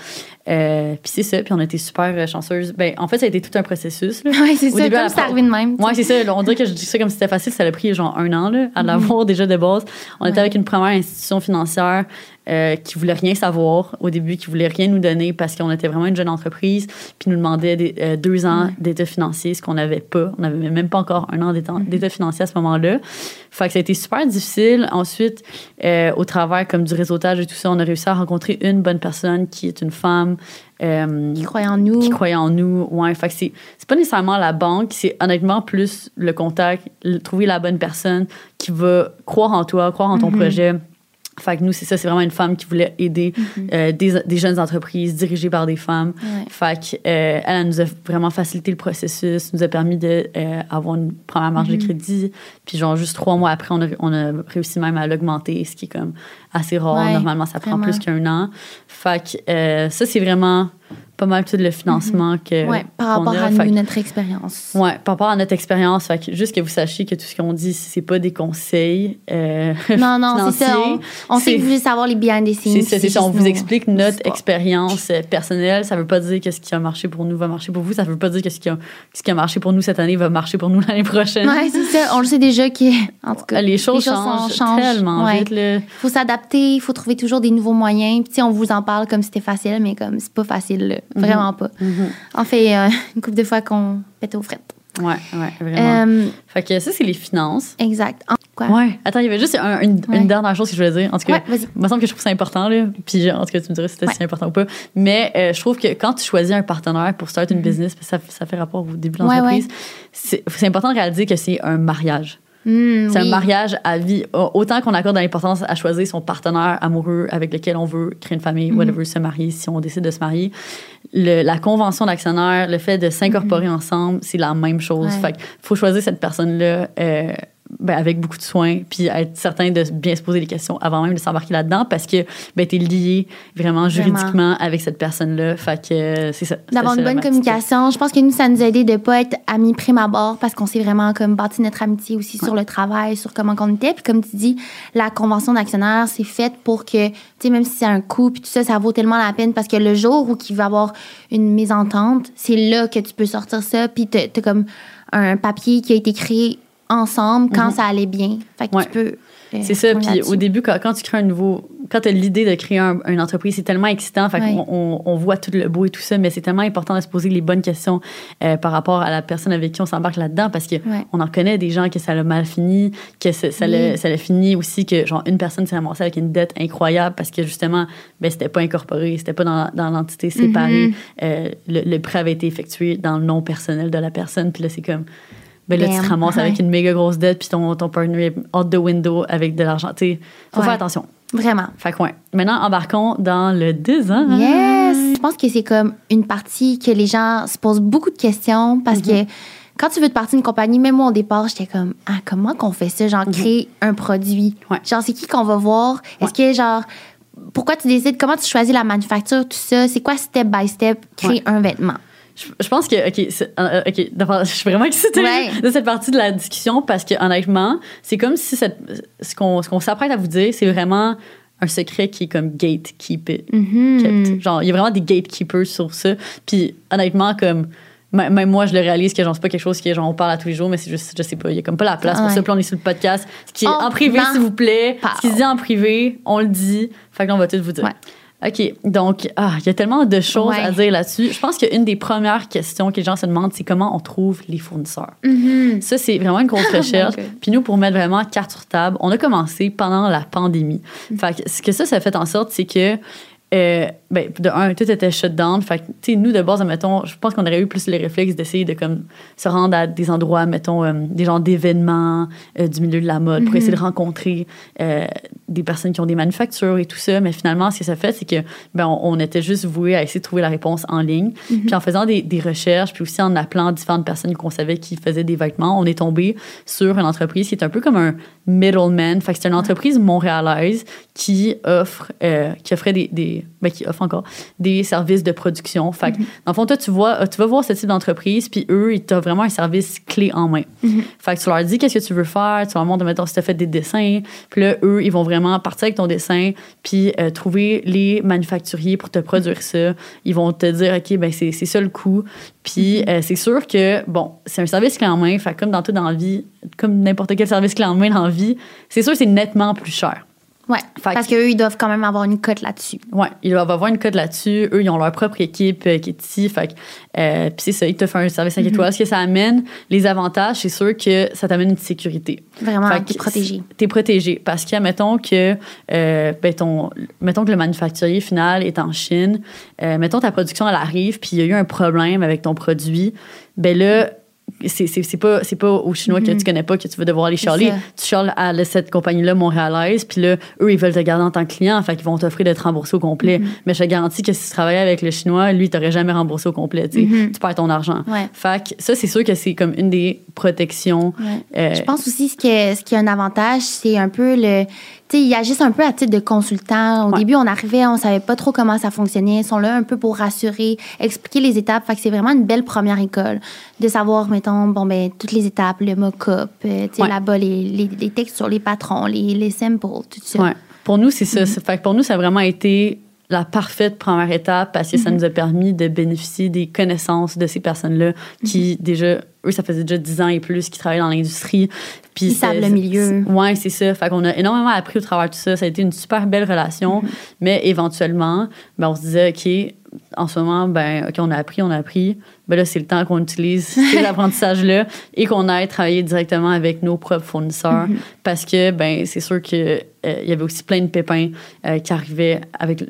Euh, puis c'est ça. Puis on a été super euh, chanceuse. Ben, en fait, ça a été tout un processus. Oui, c'est ça, début, comme fin- arrivé de même. sais. c'est ça. On dirait que je dis ça comme si c'était facile. Ça a pris genre un an là, à l'avoir déjà de base. On était Mhm. Ouais. avec une première institution financière euh, qui voulait rien savoir au début, qui voulait rien nous donner parce qu'on était vraiment une jeune entreprise, puis nous demandait des- euh, deux ans d'état financier, ce qu'on n'avait pas. On n'avait même pas encore un an d'état financier à ce moment-là. Fait que ça a été super difficile. Ensuite, euh, au travers comme du réseautage et tout ça, on a réussi à rencontrer une bonne personne qui est une femme. Qui croient en nous. qui croyaient en nous. Ouais, fait que c'est, c'est pas nécessairement la banque, c'est honnêtement plus le contact, le- trouver la bonne personne qui va croire en toi, croire en ton Mhm. projet. Fait que nous, c'est ça, c'est vraiment une femme qui voulait aider Mhm. euh, des, des jeunes entreprises dirigées par des femmes. Ouais. Fait que, euh, elle, elle nous a vraiment facilité le processus, nous a permis d'avoir une première marge Mhm. de crédit. Puis, genre, juste trois mois après, on a, on a réussi même à l'augmenter, ce qui est comme assez rare. Ouais, Normalement, ça prend vraiment. plus qu'un an. Fait que, euh, ça, c'est vraiment pas mal tout le financement que. Ouais, par rapport a. à nous, notre expérience. Ouais, par rapport à notre expérience, fait que juste que vous sachiez que tout ce qu'on dit, c'est pas des conseils. euh, Non, non, c'est ça. On, on sait que vous voulez savoir les behind the scenes. C'est ça. On vous explique notre expérience euh, personnelle. Ça veut pas dire que ce qui a marché pour nous va marcher pour vous. Ça veut pas dire que ce qui a, ce qui a marché pour nous cette année va marcher pour nous l'année prochaine. Ouais, c'est ça. On le sait déjà que, en tout cas, Les choses, changent, changent. tellement Ouais. vite. Là. faut s'adapter, il faut trouver toujours des nouveaux moyens. Puis, on vous en parle comme si c'était facile, mais comme c'est pas facile, là. Mhm. vraiment pas. On fait euh, une couple de fois qu'on pète aux frettes. Ouais, ouais, vraiment. Euh, fait que ça, c'est les finances. exact. En- quoi? Ouais. Attends, il y avait juste un- une, Ouais. une dernière chose que je voulais dire. En tout cas, Ouais, il me semble que je trouve ça important, là. Puis, en tout cas, tu me dirais si c'était Ouais. si important ou pas. Mais euh, je trouve que quand tu choisis un partenaire pour start une business, puis ça, ça fait rapport au début de l'entreprise, c'est important de réaliser que c'est un mariage. Hmm, C'est oui. un mariage à vie. Au- Autant qu'on accorde de l'importance à choisir son partenaire amoureux avec lequel on veut créer une famille, Mhm. whatever, se marier, si on décide de se marier. Le- la convention d'actionnaire, le fait de s'incorporer ensemble, c'est la même chose. Ouais. Fait qu'il faut choisir cette personne-là euh, ben, avec beaucoup de soin, puis être certain de bien se poser des questions avant même de s'embarquer là-dedans parce que ben, tu es lié vraiment juridiquement avec cette personne-là. Fait que c'est ça. D'avoir une bonne communication. Je pense que nous, ça nous a aidé de pas être amis prime abord parce qu'on s'est vraiment comme bâti notre amitié aussi sur le travail, sur comment on était. Puis comme tu dis, la convention d'actionnaire, c'est faite pour que, tu sais, même si c'est un coup, puis tout ça, ça vaut tellement la peine parce que le jour où il va y avoir une mésentente, c'est là que tu peux sortir ça. Puis t'as t'as comme un papier qui a été créé ensemble quand ça allait bien. Fait que Mhm. Ouais. tu peux. euh, C'est ça. Puis au début, quand, quand tu crées un nouveau. Quand tu as l'idée de créer un- une entreprise, c'est tellement excitant. Fait Ouais. qu'on- on, on voit tout le beau et tout ça, mais c'est tellement important de se poser les bonnes questions euh, par rapport à la personne avec qui on s'embarque là-dedans parce qu'on Ouais. en connaît des gens que ça l'a mal fini, que ça, ça l'a Oui. ça l'a fini aussi, que genre une personne s'est ramassée avec une dette incroyable parce que justement, ben, c'était pas incorporé, c'était pas dans, dans l'entité séparée. Mhm. Euh, le, le prêt avait été effectué dans le nom personnel de la personne. Puis là, c'est comme. Ben là, tu te Damn. ramasses avec une méga grosse dette, puis ton, ton partner est out the window avec de l'argent. Tu faut Ouais. faire attention. Vraiment. Fait que, ouais. Maintenant, embarquons dans le design. Yes! Je pense que c'est comme une partie que les gens se posent beaucoup de questions parce Mm-hmm. que quand tu veux te partir d'une compagnie, même moi au départ, j'étais comme, ah, comment qu'on fait ça? Genre, créer un produit. Ouais. Genre, c'est qui qu'on va voir? Est-ce que, genre, pourquoi tu décides, comment tu choisis la manufacture, tout ça? C'est quoi step by step, créer un vêtement? Je, je pense que, OK, euh, d'abord, je suis vraiment excitée Ouais. de cette partie de la discussion parce que, honnêtement, c'est comme si cette, ce qu'on s'apprête à vous dire, c'est vraiment un secret qui est comme gatekeeper. Mhm. kept. Genre, il y a vraiment des gatekeepers sur ça. Puis, honnêtement, comme. Même moi, je le réalise que genre, c'est pas quelque chose que genre, on parle à tous les jours, mais c'est juste, je sais pas, il y a comme pas la place pour Ouais. ça. Puis on est sur le podcast. Ce qui est en privé, s'il vous plaît. parle. Ce qui se dit en privé, on le dit. Fait que là, on va tout vous dire. Ouais. OK. Donc, ah, il y a tellement de choses Ouais. à dire là-dessus. Je pense qu'une des premières questions que les gens se demandent, c'est comment on trouve les fournisseurs. Mhm. Ça, c'est vraiment une grosse recherche. Puis nous, pour mettre vraiment carte sur table, on a commencé pendant la pandémie. Fait que ce que ça, ça fait en sorte, c'est que, euh, ben, de un, tout était shut down. Fait que, tu sais, nous, de base, mettons, je pense qu'on aurait eu plus les réflexes d'essayer de comme, se rendre à des endroits, mettons, euh, des genres d'événements euh, du milieu de la mode pour essayer de rencontrer des personnes qui ont des manufactures et tout ça. Mais finalement, ce que ça fait, c'est que, ben, on, on était juste voué à essayer de trouver la réponse en ligne. Puis en faisant des, des recherches, puis aussi en appelant différentes personnes qu'on savait qui faisaient des vêtements, on est tombé sur une entreprise qui est un peu comme un middleman. Fait que c'est une entreprise montréalaise qui offre, qui offrait des, des ben, qui offre encore des services de production. Fait que, dans le fond, toi, tu vois, tu vas voir ce type d'entreprise, puis eux, ils t'offrent vraiment un service clé en main. Fait que tu leur dis qu'est-ce que tu veux faire, tu leur montres, mettons, si tu as fait des dessins, puis là, eux, ils vont vraiment partir avec ton dessin, puis euh, trouver les manufacturiers pour te produire ça. Ils vont te dire, OK, ben c'est ça le coût. Puis euh, c'est sûr que, bon, c'est un service clé en main, fait comme dans tout dans la vie, comme n'importe quel service clé en main dans la vie, c'est sûr que c'est nettement plus cher. Ouais. Fait Parce que- qu'eux, ils doivent quand même avoir une cote là-dessus. Ouais, ils doivent avoir une code là-dessus. Eux, ils ont leur propre équipe euh, qui est ici. Fait euh, puis c'est ça, ils te font un service 5 étoiles. Ce que ça amène, les avantages, c'est sûr que ça t'amène une sécurité. Vraiment, t'es protégé. T'es protégé. Parce que, mettons que, euh, ben, ton, mettons que le manufacturier final est en Chine, mettons ta production, elle arrive, puis il y a eu un problème avec ton produit, ben là, c'est pas, pas aux Chinois que tu connais pas que tu vas devoir aller ça. Tu chiales à cette compagnie-là montréalaise, puis là, eux, ils veulent te garder en tant que client, fait qu'ils vont t'offrir d'être remboursé au complet. Mm-hmm. Mais je te garantis que si tu travaillais avec le Chinois, lui, il t'aurait jamais remboursé au complet. Mhm. Tu perds ton argent. Ouais. Fait que ça, c'est sûr que c'est comme une des protections. Ouais. euh, Je pense aussi ce qui, est- ce qui a un avantage, c'est un peu le. Tu sais, ils agissent un peu à titre de consultant. Au Ouais. début, on arrivait, on savait pas trop comment ça fonctionnait. Ils sont là un peu pour rassurer, expliquer les étapes. Fait que c'est vraiment une belle première école de savoir, mettons, bon, ben, toutes les étapes, le mock-up, euh, Ouais. là-bas, les, les, les textes sur les patrons, les, les samples, tout ça. Ouais. Pour nous, c'est ça. C'est- Fait que pour nous, ça a vraiment été la parfaite première étape parce que ça nous a permis de bénéficier des connaissances de ces personnes-là qui, Mm-hmm. déjà, eux, ça faisait déjà 10 ans et plus qu'ils travaillaient dans l'industrie. Puis Ils savent le milieu. Ouais, c'est ça. Fait qu'on a énormément appris au travers de tout ça. Ça a été une super belle relation. Mais éventuellement, ben, on se disait, OK, en ce moment, ben, OK, on a appris, on a appris. Ben là, c'est le temps qu'on utilise ces apprentissages-là et qu'on aille travailler directement avec nos propres fournisseurs. Parce que, ben, c'est sûr qu'il il y avait aussi plein de pépins euh, qui arrivaient avec.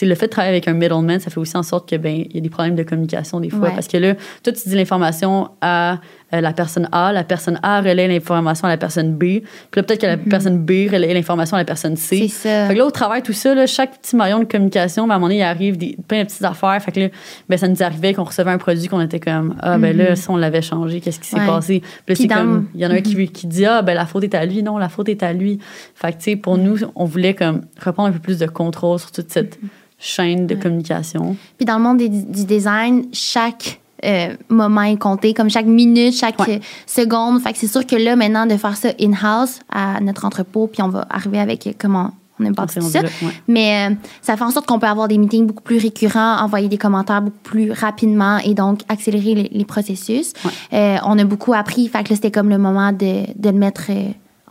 Le- fait de travailler avec un middleman, ça fait aussi en sorte que ben il y a des problèmes de communication des fois Ouais. parce que là, toi tu dis l'information à euh, la personne A, la personne A relaie l'information à la personne B, puis là peut-être que la personne B relaie l'information à la personne C. C'est ça. Fait que là, au travail, tout ça, là, chaque petit maillon de communication, ben, à un moment donné, il arrive des, plein de petites affaires. Fait que là, ben, ça nous arrivait qu'on recevait un produit qu'on était comme, ah, ben là, ça, on l'avait changé, qu'est-ce qui s'est. Ouais. passé? Puis c'est comme, il y en a un qui, qui dit, ah, ben la faute est à lui. Non, la faute est à lui. Fait que, tu sais, pour nous, on voulait comme reprendre un peu plus de contrôle sur toute cette chaîne de communication. Puis dans le monde des- du design, chaque euh, moment est compté, comme chaque minute, chaque Ouais. euh, seconde. Fait que c'est sûr que là, maintenant, de faire ça in-house à notre entrepôt, puis on va arriver avec euh, comment on aime pas tout ça. ouais. Mais euh, ça fait en sorte qu'on peut avoir des meetings beaucoup plus récurrents, envoyer des commentaires beaucoup plus rapidement et donc accélérer les, les processus. Euh, on a beaucoup appris. Fait que là, c'était comme le moment de, de le mettre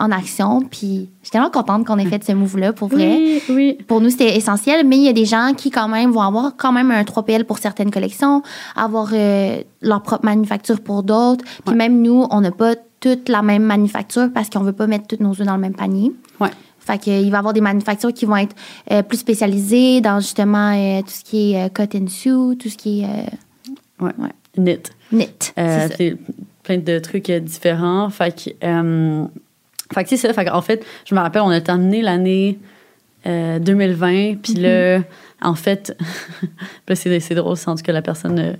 en action. Puis je suis tellement contente qu'on ait fait ce move-là, pour vrai Oui, oui. pour nous, c'était essentiel, mais il y a des gens qui, quand même, vont avoir quand même un 3PL pour certaines collections, avoir euh, leur propre manufacture pour d'autres. Puis Ouais. même nous, on n'a pas toute la même manufacture parce qu'on veut pas mettre tous nos œufs dans le même panier. Ouais. Fait qu'il va y avoir des manufactures qui vont être euh, plus spécialisées dans justement euh, tout ce qui est cotton suit, tout ce qui est Ouais. Ouais. Knit. knit. C'est plein de trucs différents. Fait que, fait que c'est ça. Fait en fait, je me rappelle, on a terminé l'année euh, 2020. Puis là, Mm-hmm. en fait, c'est drôle, c'est en tout cas la personne euh,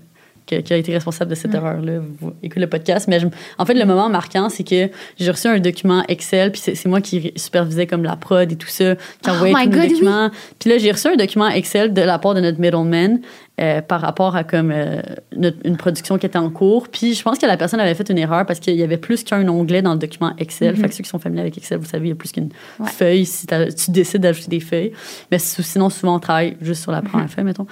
qui, qui a été responsable de cette Mm. erreur-là. Vous écoutez le podcast. Mais je- en fait, le moment marquant, c'est que j'ai reçu un document Excel. Puis c'est, moi qui supervisais comme la prod et tout ça, qui Oh envoyait my tous oui. documents. Puis là, j'ai reçu un document Excel de la part de notre middleman euh, par rapport à comme euh, notre- une production qui était en cours. Puis je pense que la personne avait fait une erreur parce qu'il y avait plus qu'un onglet dans le document Excel. Fait que ceux qui sont familiers avec Excel, vous savez, il y a plus qu'une Ouais. feuille si tu décides d'ajouter des feuilles. Mais sinon, souvent, on travaille juste sur la première feuille, mettons.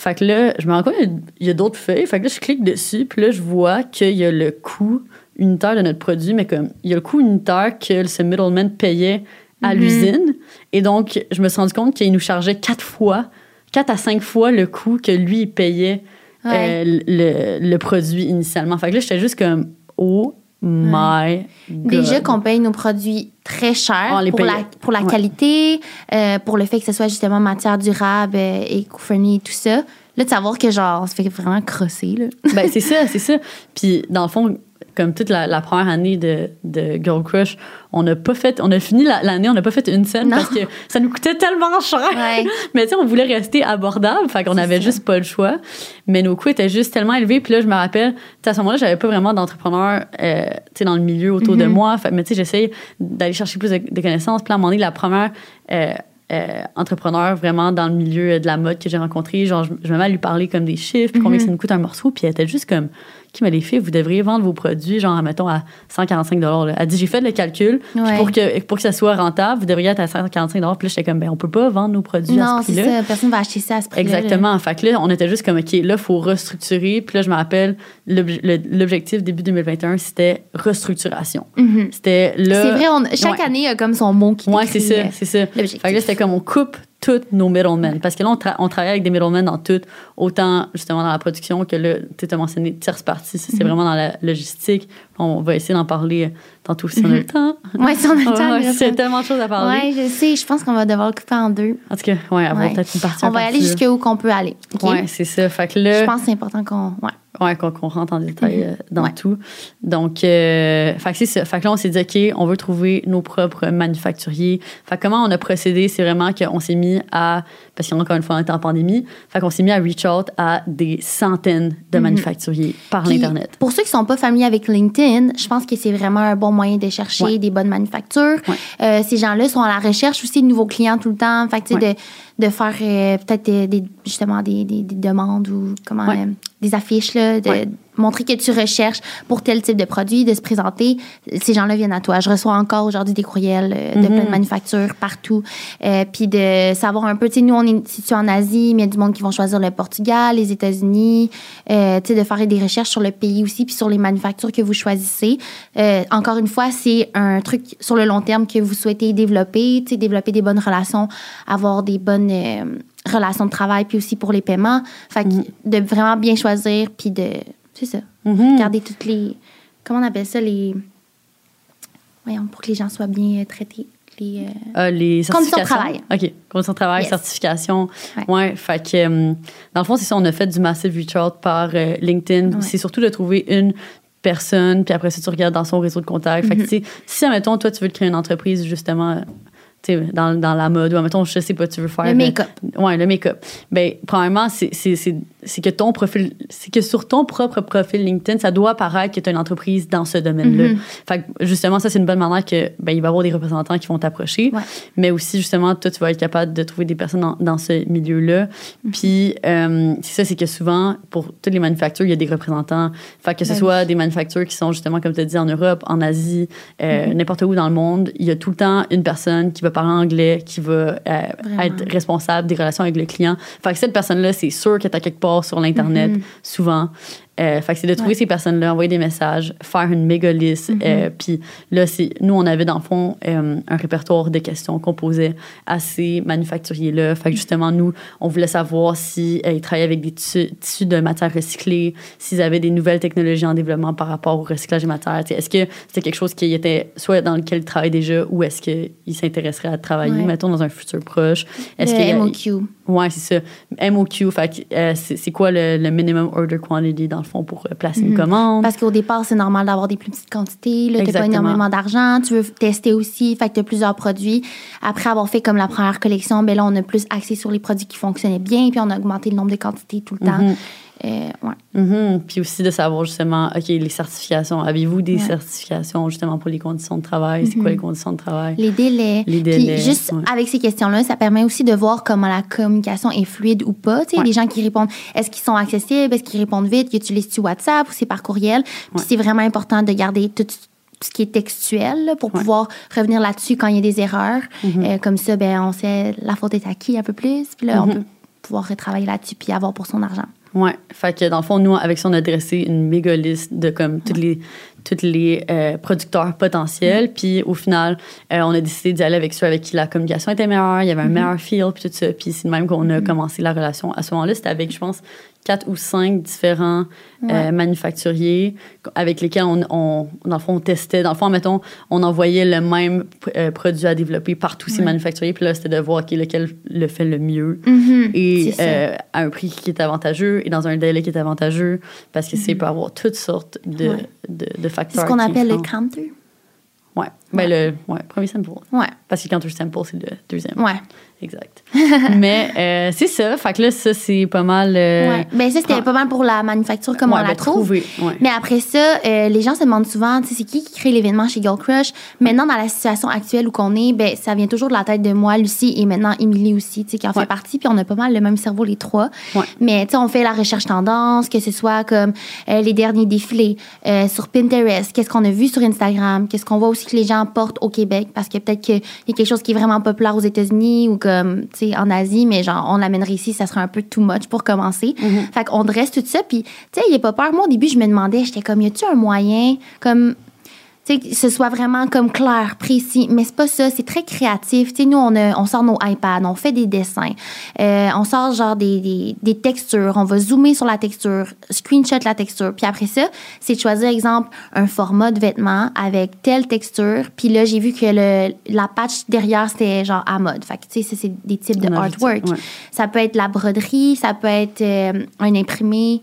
Fait que là, je me rends compte qu'il y a- d'autres feuilles. Fait que là, je clique dessus. Puis là, je vois qu'il y a le coût unitaire de notre produit, mais comme il y a le coût unitaire que ce middleman payait à Mhm. l'usine. Et donc, je me suis rendu compte qu'il nous chargeait quatre fois, quatre à cinq fois le coût que lui, il payait Ouais. euh, le, le produit initialement. Fait que là, j'étais juste comme, oh my God. Déjà qu'on paye nos produits très On les pour, la, pour la ouais. qualité, euh, pour le fait que ce soit justement matière durable, euh, éco-friendly et tout ça. Là, de savoir que genre, on se fait vraiment crosser. Là. Ben, c'est ça, c'est ça. Puis, dans le fond, comme toute la, la première année de, de Girl Crush, on n'a pas fait, on a fini la- l'année, on n'a pas fait une scène Non. parce que ça nous coûtait tellement cher. Ouais. Mais tu sais, on voulait rester abordable, fait qu'on avait ça. juste pas le choix. Mais nos coûts étaient juste tellement élevés. Puis là, je me rappelle, à ce moment-là, j'avais pas vraiment d'entrepreneur, euh, tu sais, dans le milieu autour de Mhm. moi. Fait, mais tu sais, j'essayais d'aller chercher plus de, de connaissances. Puis là, à un moment donné, la première euh, euh, entrepreneur vraiment dans le milieu de la mode que j'ai rencontré, genre, je, je me mets à lui parler comme des chiffres, puis combien Mhm. ça nous coûte un morceau. Puis elle était juste comme, qui m'a les filles, vous devriez vendre vos produits, genre, mettons, à 145 là. Elle dit, j'ai fait le calcul, Ouais. pour que, pour que ça soit rentable, vous devriez être à 145 Puis là, j'étais comme, ben, on peut pas vendre nos produits à Non, ce c'est prix-là. ça. Personne va acheter ça à ce prix-là. là. Exactement. Fait que là, on était juste comme, OK, là, il faut restructurer. Puis là, je me rappelle, l'obj- le- l'objectif début 2021, c'était restructuration. Mhm. C'était là. C'est vrai, on- chaque Ouais. année a comme son mot qui Ouais, c'est ça, euh, c'est ça. Fait que là, c'était comme on coupe tous nos middlemen. Parce que là, on, tra- on travaillait avec des middlemen dans tout, autant justement dans la production que là, tu as mentionné tierce partie. C'est vraiment dans la logistique. On va essayer d'en parler euh, tantôt si on a le temps. Ouais, si on a le temps, Ouais, c'est tellement de choses à parler. Ouais, je sais. Je pense qu'on va devoir le couper en deux. En tout cas, ouais, avoir Ouais. peut-être une partie On va partie, aller jusqu'où qu'on peut aller. OK? Ouais, c'est ça. Fait que là. Je pense que c'est important qu'on. Ouais. Ouais, qu'on qu'on rentre en détail euh, dans Ouais. tout. Donc, euh, fait que c'est ça. Fait que là, on s'est dit, OK, on veut trouver nos propres manufacturiers. Fait que comment on a procédé, c'est vraiment qu'on s'est mis à, parce qu'encore une fois, on était en pandémie, fait qu'on s'est mis à reach out à des centaines de manufacturiers par l'Internet. Pour ceux qui sont pas familiers avec LinkedIn, je pense que c'est vraiment un bon moyen de chercher Ouais. des bonnes manufactures. Ouais. Euh, ces gens-là sont à la recherche aussi de nouveaux clients tout le temps. Fait que, tu sais, Ouais. de, de faire euh, peut-être des, des- justement des, des, des demandes ou comment des affiches, là, de Ouais. montrer que tu recherches pour tel type de produit, de se présenter. Ces gens-là viennent à toi. Je reçois encore aujourd'hui des courriels euh, de Mhm. plein de manufactures partout. Euh, puis de savoir un peu, tu sais, nous, on est situé en Asie, mais il y a du monde qui vont choisir le Portugal, les États-Unis. Euh, tu sais, de faire des recherches sur le pays aussi, puis sur les manufactures que vous choisissez. Euh, encore une fois, c'est un truc sur le long terme que vous souhaitez développer, tu sais, développer des bonnes relations, avoir des bonnes euh, relations de travail, puis aussi pour les paiements. Fait que de vraiment bien choisir, puis de. C'est ça. Garder toutes les. Comment on appelle ça? Les. Voyons, pour que les gens soient bien euh, traités. Les, euh, Ah, les Conditions de certifications? OK. Conditions de travail, Yes. certification. Ouais. Ouais. Fait que, euh, dans le fond, c'est ça, on a fait du massive reach out par LinkedIn. Ouais. C'est surtout de trouver une personne, puis après ça, tu regardes dans son réseau de contacts. Fait que, Mhm. tu sais, si, admettons, toi, tu veux te créer une entreprise, justement, dans, dans la mode, ou, admettons, je sais pas, tu veux faire. Le euh, make-up. Ouais, le make-up. Ben, premièrement, c'est que ton profil, c'est que sur ton propre profil LinkedIn, ça doit apparaître que tu as une entreprise dans ce domaine-là. Mhm. Fait que, justement, ça, c'est une bonne manière que, ben, il va y avoir des représentants qui vont t'approcher. Ouais. Mais aussi, justement, toi, tu vas être capable de trouver des personnes dans, dans ce milieu-là. Mhm. Puis, euh, c'est ça, c'est que souvent, pour toutes les manufactures, il y a des représentants. Fait que ce Ben soit des manufactures qui sont, justement, comme tu as dit, en Europe, en Asie, euh, Mhm. n'importe où dans le monde, il y a tout le temps une personne qui va parler anglais, qui va euh, être responsable des relations avec le client. Fait que cette personne-là, c'est sûr qu'elle est à quelque part sur l'Internet, Mhm. souvent. Euh, fait que c'est de trouver Ouais. ces personnes-là, envoyer des messages, faire une méga liste. Mhm. euh, Puis là, c'est, nous, on avait dans le fond euh, un répertoire de questions qu'on posait à ces manufacturiers-là. Fait que justement, nous, on voulait savoir si euh, ils travaillaient avec des tissus, tissus de matières recyclées, s'ils avaient des nouvelles technologies en développement par rapport au recyclage des matières. Est-ce que c'était quelque chose qui était soit dans lequel ils travaillent déjà ou est-ce qu'ils s'intéresseraient à travailler, Ouais. mettons, dans un futur proche? Est-ce le qu'il y a- MOQ. Ouais, c'est ça. MOQ, fait euh, c'est quoi le, le minimum order quantity dans le fond pour euh, placer une Mhm. commande? Parce qu'au départ, c'est normal d'avoir des plus petites quantités. Tu n'as pas énormément d'argent. Tu veux tester aussi. Fait que tu as plusieurs produits. Après avoir fait comme la première collection, ben là, on a plus axé sur les produits qui fonctionnaient bien. Puis on a augmenté le nombre de quantités tout le temps. Mhm. Euh, ouais. Mhm. Puis aussi de savoir justement, OK, les certifications. Avez-vous des Ouais. certifications justement pour les conditions de travail? C'est quoi les conditions de travail? Les délais. Les Puis juste ouais. avec ces questions-là, ça permet aussi de voir comment la communication est fluide ou pas. Tu sais, les gens qui répondent, est-ce qu'ils sont accessibles? Est-ce qu'ils répondent vite? Ils utilisent-tu WhatsApp ou c'est par courriel? Puis c'est vraiment important de garder tout ce qui est textuel là, pour Ouais. pouvoir revenir là-dessus quand il y a des erreurs. Mhm. Euh, comme ça, ben, on sait la faute est à qui un peu plus. Puis là, on Mhm. peut pouvoir retravailler là-dessus puis avoir pour son argent. Ouais. Fait que dans le fond, nous, avec ça, on a dressé une méga liste de comme tous les, tous les euh, producteurs potentiels. Puis au final, euh, on a décidé d'y aller avec ceux avec qui la communication était meilleure, il y avait un meilleur feel, puis tout ça. Puis c'est de même qu'on a commencé la relation. À ce moment-là, c'était avec, je pense, quatre ou cinq différents euh, manufacturiers avec lesquels on, on, dans le fond, on testait. Dans le fond, mettons, on envoyait le même euh, produit à développer par tous ces manufacturiers. Puis là, c'était de voir ok, lequel le fait le mieux Mhm. et C'est euh, à un prix qui est avantageux et dans un délai qui est avantageux parce que c'est peut avoir toutes sortes de. Ouais. de, de C'est facteurs. ce qu'on appelle le counter. Ouais. Ben, le ouais, premier sample. Ouais. Parce que counter sample, c'est le deuxième. Ouais. Exact. Mais euh, c'est ça. Fait que là, ça, c'est pas mal. euh, ouais. Ben, ça, c'était prend- pas mal pour la manufacture, ouais, on la ben, trouve. trouver, ouais. Mais après ça, euh, les gens se demandent souvent, tu sais, c'est qui qui crée l'événement chez Girl Crush? Maintenant, dans la situation actuelle où qu'on est, ben, ça vient toujours de la tête de moi, Lucie, et maintenant Émilie aussi, tu sais, qui en fait partie. Puis on a pas mal le même cerveau, les trois. Ouais. Mais, tu sais, on fait la recherche tendance, que ce soit comme euh, les derniers défilés sur Pinterest, qu'est-ce qu'on a vu sur Instagram, qu'est-ce qu'on voit aussi que les gens portent au Québec, parce que peut-être qu'il y a quelque chose qui est vraiment populaire aux États-Unis ou comme, tu sais, en Asie, mais genre, on l'amènerait ici, ça serait un peu too much pour commencer. Mm-hmm. Fait qu'on dresse tout ça, puis, tu sais, il a pas peur. Moi, au début, je me demandais, j'étais comme, y a-tu un moyen, comme, que ce soit vraiment comme clair, précis. Mais c'est pas ça, c'est très créatif. Tu sais, nous, on, a- on sort nos iPads, on fait des dessins, euh, on sort genre des, des, des textures, on va zoomer sur la texture, screenshot la texture. Puis après ça, c'est de choisir, exemple, un format de vêtement avec telle texture. Puis là, j'ai vu que le, la patch derrière, c'était genre à mode. Fait que, tu sais, c'est des types de artwork. ouais. Ça peut être la broderie, ça peut être euh, un imprimé,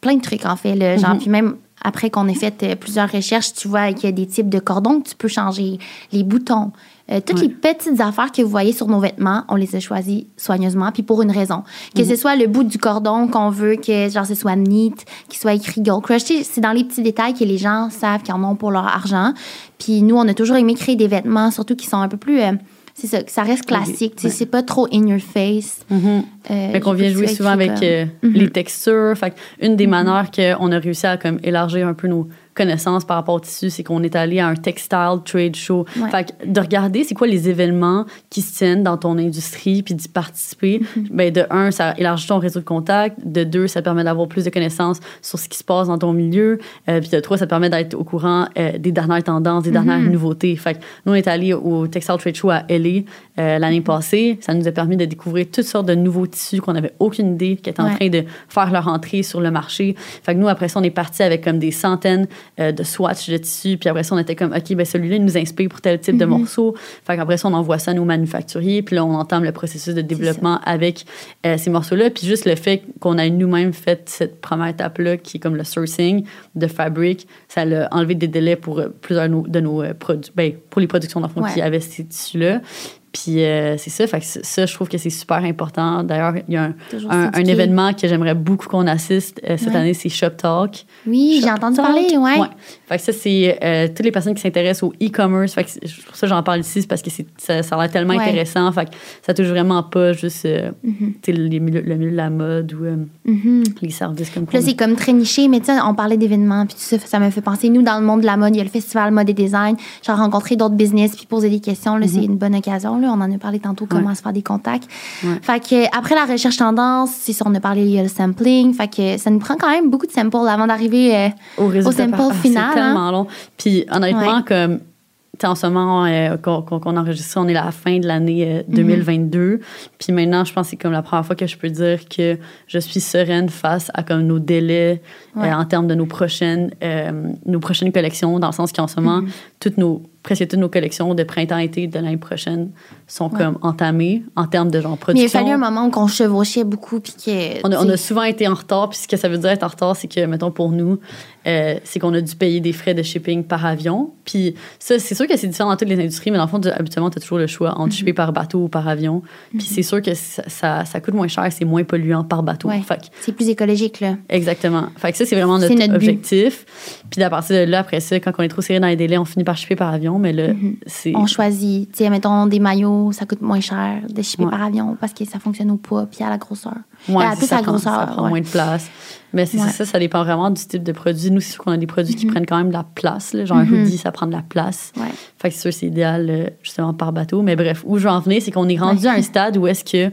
plein de trucs en fait. Là, genre, Mhm. Puis même après qu'on ait fait euh, plusieurs recherches, tu vois qu'il y a des types de cordons que tu peux changer, les boutons. Euh, toutes Ouais. les petites affaires que vous voyez sur nos vêtements, on les a choisies soigneusement, puis pour une raison. Que Mhm. ce soit le bout du cordon qu'on veut que genre ce soit neat, qu'il soit écrit Girl Crush, c'est dans les petits détails que les gens savent qu'ils en ont pour leur argent. Puis nous, on a toujours aimé créer des vêtements, surtout qui sont un peu plus euh, c'est ça, que ça reste classique. tu sais, C'est pas trop in your face. Euh, Fait qu'on vient jouer souvent avec comme- euh, Mhm. les textures. Fait que une des manières qu'on a réussi à comme élargir un peu nos connaissances par rapport au tissu, c'est qu'on est allé à un textile trade show. Ouais. Fait que de regarder c'est quoi les événements qui se tiennent dans ton industrie puis d'y participer, Mhm. ben de un, ça élargit ton réseau de contacts. De deux, ça permet d'avoir plus de connaissances sur ce qui se passe dans ton milieu. Euh, puis de trois, ça permet d'être au courant euh, des dernières tendances, des dernières Mhm. nouveautés. Fait que nous, on est allé au Textile Trade Show à LA euh, l'année passée. Ça nous a permis de découvrir toutes sortes de nouveaux tissus qu'on n'avait aucune idée qui étaient en Ouais. train de faire leur entrée sur le marché. Fait que nous, après ça, on est parti avec comme des centaines euh, de swatchs de tissus. Puis après ça, on était comme, OK, ben celui-là, il nous inspire pour tel type de Mhm. morceau. Fait qu'après ça, on envoie ça à nos manufacturiers. Puis là, on entame le processus de développement avec euh, ces morceaux-là. Puis juste le fait qu'on a nous-mêmes fait cette première étape-là, qui est comme le sourcing de fabric, ça a enlevé des délais pour plusieurs de nos, de nos, produits, ben, pour les productions d'enfants Ouais. qui avaient ces tissus-là. Puis euh, c'est ça, fait que ça, je trouve que c'est super important. D'ailleurs, il y a un, événement que j'aimerais beaucoup qu'on assiste euh, cette Ouais. année, c'est Shop Talk. Oui, j'ai entendu Talk. parler, ouais. Fait que ça, c'est euh, toutes les personnes qui s'intéressent au e-commerce. Fait que pour ça, j'en parle ici, c'est parce que c'est- ça, ça a l'air tellement Ouais. intéressant. Fait que ça touche vraiment pas juste euh, Mhm. les milieux- le milieu de la mode ou euh, Mhm. les services comme Puis là, c'est comme très niché, mais tu sais, on parlait d'événements, puis tout ça, ça me fait penser. Nous, dans le monde de la mode, il y a le festival mode et design. J'ai rencontré d'autres business, puis poser des questions. Là, c'est une bonne occasion. Là. On en a parlé tantôt, comment. Ouais. se faire des contacts. Ouais. Fait que, après la recherche tendance, c'est ça, on a parlé, il y a le sampling. Fait que ça nous prend quand même beaucoup de samples avant d'arriver. au résultat sample final, Hein. tellement long. Puis honnêtement, Ouais. comme en ce moment euh, qu'on qu'on- qu'on enregistre, on est à la fin de l'année euh, Mhm. 2022. Puis maintenant, je pense que c'est comme la première fois que je peux dire que je suis sereine face à comme nos délais euh, en termes de nos prochaines, nos prochaines collections, dans le sens qu'en ce moment, Mhm. toutes nos presque toutes nos collections de printemps-été de l'année prochaine sont Ouais. comme entamées en termes de genre Mais il a production. fallu un moment où on chevauchait beaucoup, puis que. On a, on a souvent été en retard. Puis ce que ça veut dire être en retard, c'est que, mettons, pour nous, euh, c'est qu'on a dû payer des frais de shipping par avion. Puis ça, c'est sûr que c'est différent dans toutes les industries, mais dans le fond, tu- habituellement, tu as toujours le choix entre Mm-hmm. shipper par bateau ou par avion. Puis c'est sûr que ça, ça, ça coûte moins cher, c'est moins polluant par bateau. Ouais. C'est plus écologique, là. exactement. Fait que ça, c'est vraiment notre, C'est objectif. Puis à partir de là, après ça, quand on est trop serré dans les délais, on finit par shipper par avion. Mais là, c'est... Mm-hmm. On choisit, tu sais, mettons des maillots, ça coûte moins cher de shipper Ouais. par avion parce que ça fonctionne au poids puis à la grosseur. Ouais, Euh, c'est plus ça, à prend, grosseur, ça prend moins de place. Mais c'est Ouais. ça, ça dépend vraiment du type de produit. Nous, c'est sûr qu'on a des produits qui prennent quand même de la place. là. Genre Mhm. un hoodie, ça prend de la place. Ouais. Fait que c'est sûr, c'est idéal euh, justement par bateau. Mais bref, où je veux en venir, c'est qu'on est rendu Ouais. à un stade où est-ce que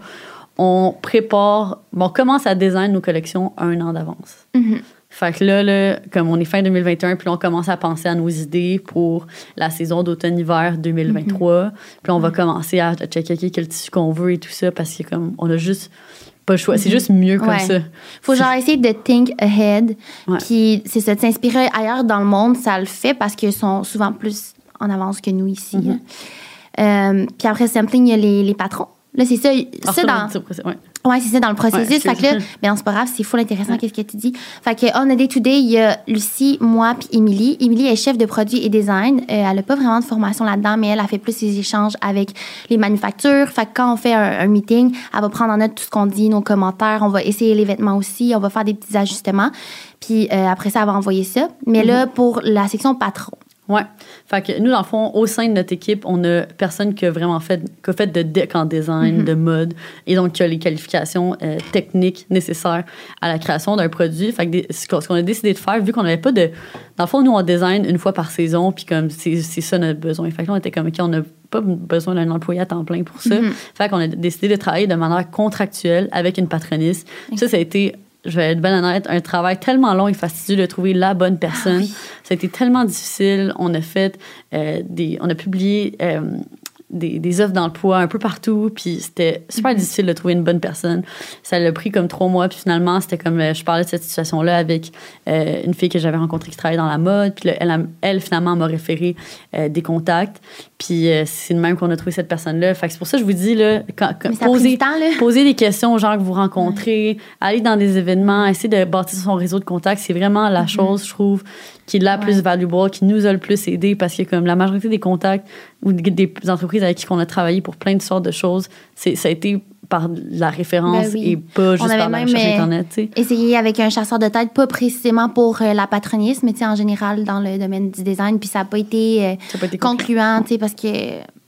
on prépare, bon, on commence à design nos collections un an d'avance. Mhm. Fait que là, là, comme on est fin 2021, puis là, on commence à penser à nos idées pour la saison d'automne-hiver 2023. Puis là, on va commencer à, à checker quel tissu qu'on veut et tout ça parce que comme on a juste pas le choix. C'est juste mieux comme Ouais. ça. Faut genre essayer de think ahead. Ouais. Puis c'est ça, de s'inspirer ailleurs dans le monde, ça le fait parce qu'ils sont souvent plus en avance que nous ici. Mhm. hein. Euh, puis après sampling, il y a les, les patrons. Là, c'est ça. Ça dans, ouais. Ouais, c'est ça, dans le processus. Ouais, fait que là, mais non, c'est pas grave, c'est full intéressant, qu'est-ce que tu dis. Fait que, on a day to day, il y a Lucie, moi, puis Émilie. Émilie est chef de produit et design. Euh, elle a pas vraiment de formation là-dedans, mais elle a fait plus ses échanges avec les manufactures. Fait que quand on fait un, un meeting, elle va prendre en note tout ce qu'on dit, nos commentaires. On va essayer les vêtements aussi. On va faire des petits ajustements. Puis euh, après ça, elle va envoyer ça. Mais là, pour la section patron, Ouais. Fait que nous, dans le fond, au sein de notre équipe, on a personne qui a vraiment fait, qui a fait de deck en design, de mode, et donc qui a les qualifications euh, techniques nécessaires à la création d'un produit. Fait que des- ce qu'on a décidé de faire, vu qu'on n'avait pas de. Dans le fond, nous, on design une fois par saison, puis comme c'est ça notre besoin. Fait que là, on était comme, OK, on n'a pas besoin d'un employé à temps plein pour ça. Fait qu'on a décidé de travailler de manière contractuelle avec une patroniste. Ça, ça a été je vais être bien honnête, un travail tellement long et fastidieux de trouver la bonne personne. oui. Ça a été tellement difficile. On a fait euh, des. On a publié euh, des, des offres d'emploi un peu partout, puis c'était super difficile de trouver une bonne personne. Ça l'a pris comme trois mois, puis finalement, c'était comme. euh, je parlais de cette situation-là avec euh, une fille que j'avais rencontrée qui travaillait dans la mode, puis là, elle, elle, finalement, m'a référé euh, des contacts, puis euh, c'est de même qu'on a trouvé cette personne-là. Fait que c'est pour ça que je vous dis, là, quand, quand- du temps, là. poser des questions aux gens que vous rencontrez, aller dans des événements, essayer de bâtir son réseau de contacts, c'est vraiment la chose, je trouve, qui est la plus valuable, qui nous a le plus aidé parce que comme la majorité des contacts ou des entreprises avec qui on a travaillé pour plein de sortes de choses, c'est ça a été par la référence Ben oui. et pas juste avait par la même, recherche euh, internet, tu sais. essayer avec un chasseur de tête, pas précisément pour euh, la patronisme, mais en général dans le domaine du design. Puis ça n'a pas été euh, pas été concluant, parce que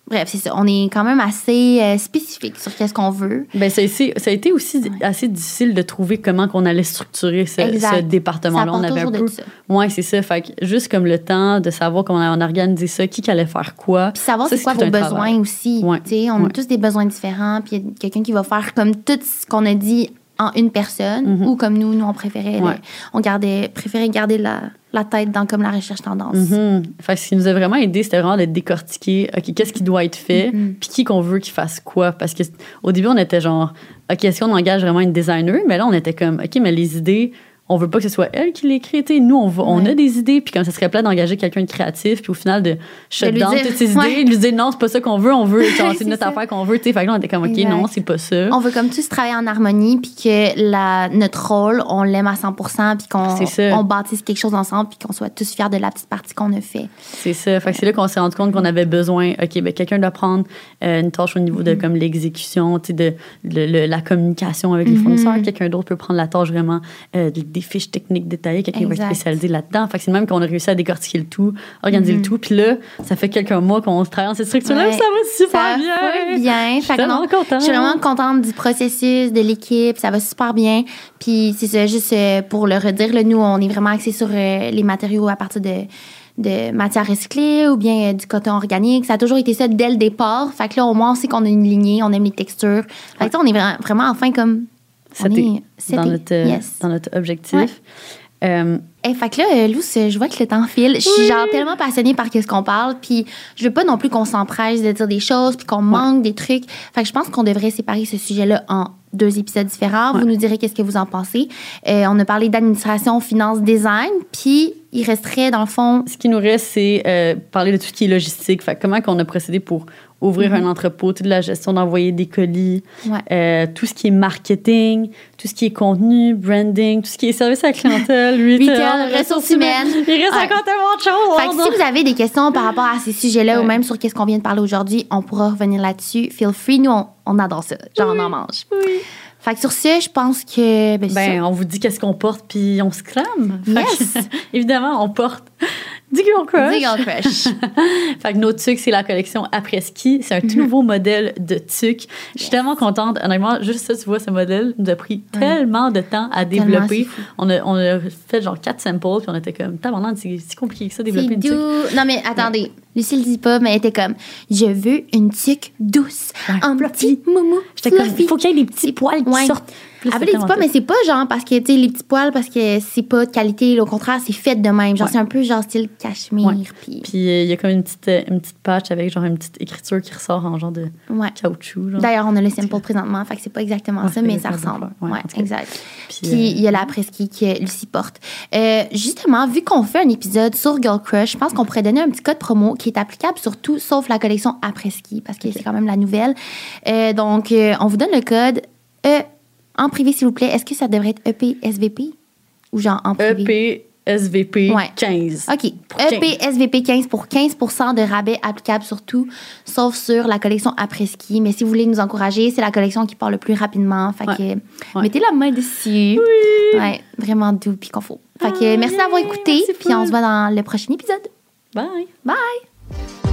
bref, c'est ça. On est quand même assez euh, spécifique sur qu'est-ce qu'on veut. Ben, ça, a été, ça a été aussi assez difficile de trouver comment qu'on allait structurer ce, département-là. On avait un peu. Ouais, c'est ça. Fait que juste comme le temps de savoir comment on a organisé ça, qui qui allait faire quoi. Puis savoir c'est quoi vos besoins travail. aussi. Ouais. On Ouais. a tous des besoins différents. Puis il y a quelqu'un qui va faire comme tout ce qu'on a dit en une personne ou comme nous, nous, on préférait, Mhm. Ouais. on gardait, préférait garder la, la tête dans comme la recherche tendance. Mhm. Fait que ce qui nous a vraiment aidé, c'était vraiment de décortiquer, OK, qu'est-ce qui doit être fait, Mm-hmm. puis qui qu'on veut qu'il fasse quoi? Parce que au début, on était genre, OK, est-ce qu'on engage vraiment une designer? Mais là, on était comme, OK, mais les idées, on veut pas que ce soit elle qui sais, Nous, on, va- on a des idées, puis comme ça serait plat d'engager quelqu'un de créatif, puis au final, de shut down dire, toutes ses idées, ouais. lui dire non, c'est pas ça qu'on veut, on veut, c'est notre ça. affaire qu'on veut. tu sais. Fait que là, on était comme, OK, Exact. non, c'est pas ça. On veut comme tous travailler en harmonie, puis que la, notre rôle, on l'aime à 100 puis qu'on on bâtisse quelque chose ensemble, puis qu'on soit tous fiers de la petite partie qu'on a fait. C'est ça. Fait que c'est là qu'on s'est rendu compte qu'on avait besoin, OK, ben quelqu'un doit prendre euh, une tâche au niveau Mm-hmm. de comme l'exécution, tu sais, de, le- le- la communication avec Mm-hmm. les fournisseurs. Quelqu'un d'autre peut prendre la tâche vraiment euh, des- fiches techniques détaillées. Quelqu'un va être spécialisé là-dedans. Fait que c'est même qu'on a réussi à décortiquer le tout, organiser Mm-hmm. le tout. Puis là, ça fait quelques mois qu'on travaille dans cette structure-là. Ouais. Ça va super Ça bien. va bien. Je suis tellement contente. Je suis vraiment contente du processus, de l'équipe. Ça va super bien. Puis c'est ça, juste euh, pour le redire, là, nous, on est vraiment axés sur euh, les matériaux à partir de, de matières recyclées ou bien euh, du coton organique. Ça a toujours été ça dès le départ. Fait que là, au moins, on sait qu'on a une lignée, on aime les textures. Fait que ça, on est vra- vraiment enfin comme... C'était dans notre, euh, yes. dans notre objectif. Ouais. Euh, Eh, fait que là, euh, Lou, je vois que le temps file. Je suis Oui. genre tellement passionnée par qu'est-ce qu'on parle, puis je veux pas non plus qu'on s'empresse de dire des choses, puis qu'on manque des trucs. Fait que je pense qu'on devrait séparer ce sujet-là en deux épisodes différents. Vous nous direz qu'est-ce que vous en pensez. Euh, on a parlé d'administration, finance, design, puis il resterait dans le fond. ce qui nous reste, c'est euh, parler de tout ce qui est logistique. Fait comment qu'on a procédé pour ouvrir un entrepôt, toute la gestion d'envoyer des colis, Mm-hmm. Ouais. euh, tout ce qui est marketing, tout ce qui est contenu, branding, tout ce qui est service à la clientèle, retail, ressources humaines. Il reste Ouais. encore tellement de choses. Fait que si vous avez des questions par rapport à ces sujets-là ou même sur qu'est-ce qu'on vient de parler aujourd'hui, on pourra revenir là-dessus. Feel free, nous, on, on adore ça. Genre, on en mange. Oui. Fait que sur ce, je pense que. Ben. Ben, on vous dit qu'est-ce qu'on porte, puis on se crame. Yes. que, évidemment, on porte du Girl Crush. On crush. Fait que nos tucs, c'est la collection après-ski. C'est un Mhm. tout nouveau modèle de tuc. Je suis tellement contente. Honnêtement, juste ça, tu vois, ce modèle nous a pris tellement de temps à développer. On a, on a fait genre quatre samples, puis on était comme, tabarnak, c'est si compliqué que ça, développer une tuque. Non, mais attendez. Lucie le dit pas, mais elle était comme Je veux une tuque douce. Ouais, un petit moumou. J'étais comme, fluffy. il faut qu'il y ait des petits poils qui Ouais. sortent. Après, elle dit tellement pas, mais c'est pas genre parce que, tu sais, les petits poils, parce que c'est pas de qualité. Au contraire, c'est fait de même. Genre, Ouais. c'est un peu genre style cachemire. Ouais. Puis, euh, il y a comme une petite, euh, une petite patch avec genre une petite écriture qui ressort en genre de ouais. caoutchouc. D'ailleurs, on a le sample présentement, fait que c'est pas exactement ça, mais ça ressemble. Ouais, exact. Puis, euh, il y a la presqu'île que Lucie porte. Euh, justement, vu qu'on fait un épisode sur Girl Crush, je pense qu'on pourrait donner un petit code promo qui est applicable sur tout sauf la collection après-ski, parce que c'est quand même la nouvelle. Euh, donc, euh, on vous donne le code E en privé, s'il vous plaît. Est-ce que ça devrait être EP SVP ou genre en privé? EP, SVP, Ouais. 15. OK. Pour 15. EP SVP 15 pour 15% de rabais applicable sur tout, sauf sur la collection après-ski. Mais si vous voulez nous encourager, c'est la collection qui part le plus rapidement. Fait Ouais. que mettez la main dessus. Oui. Ouais, vraiment doux puis confort. Fait que Ah, merci d'avoir écouté. Puis on se voit dans le prochain épisode. Bye. Bye!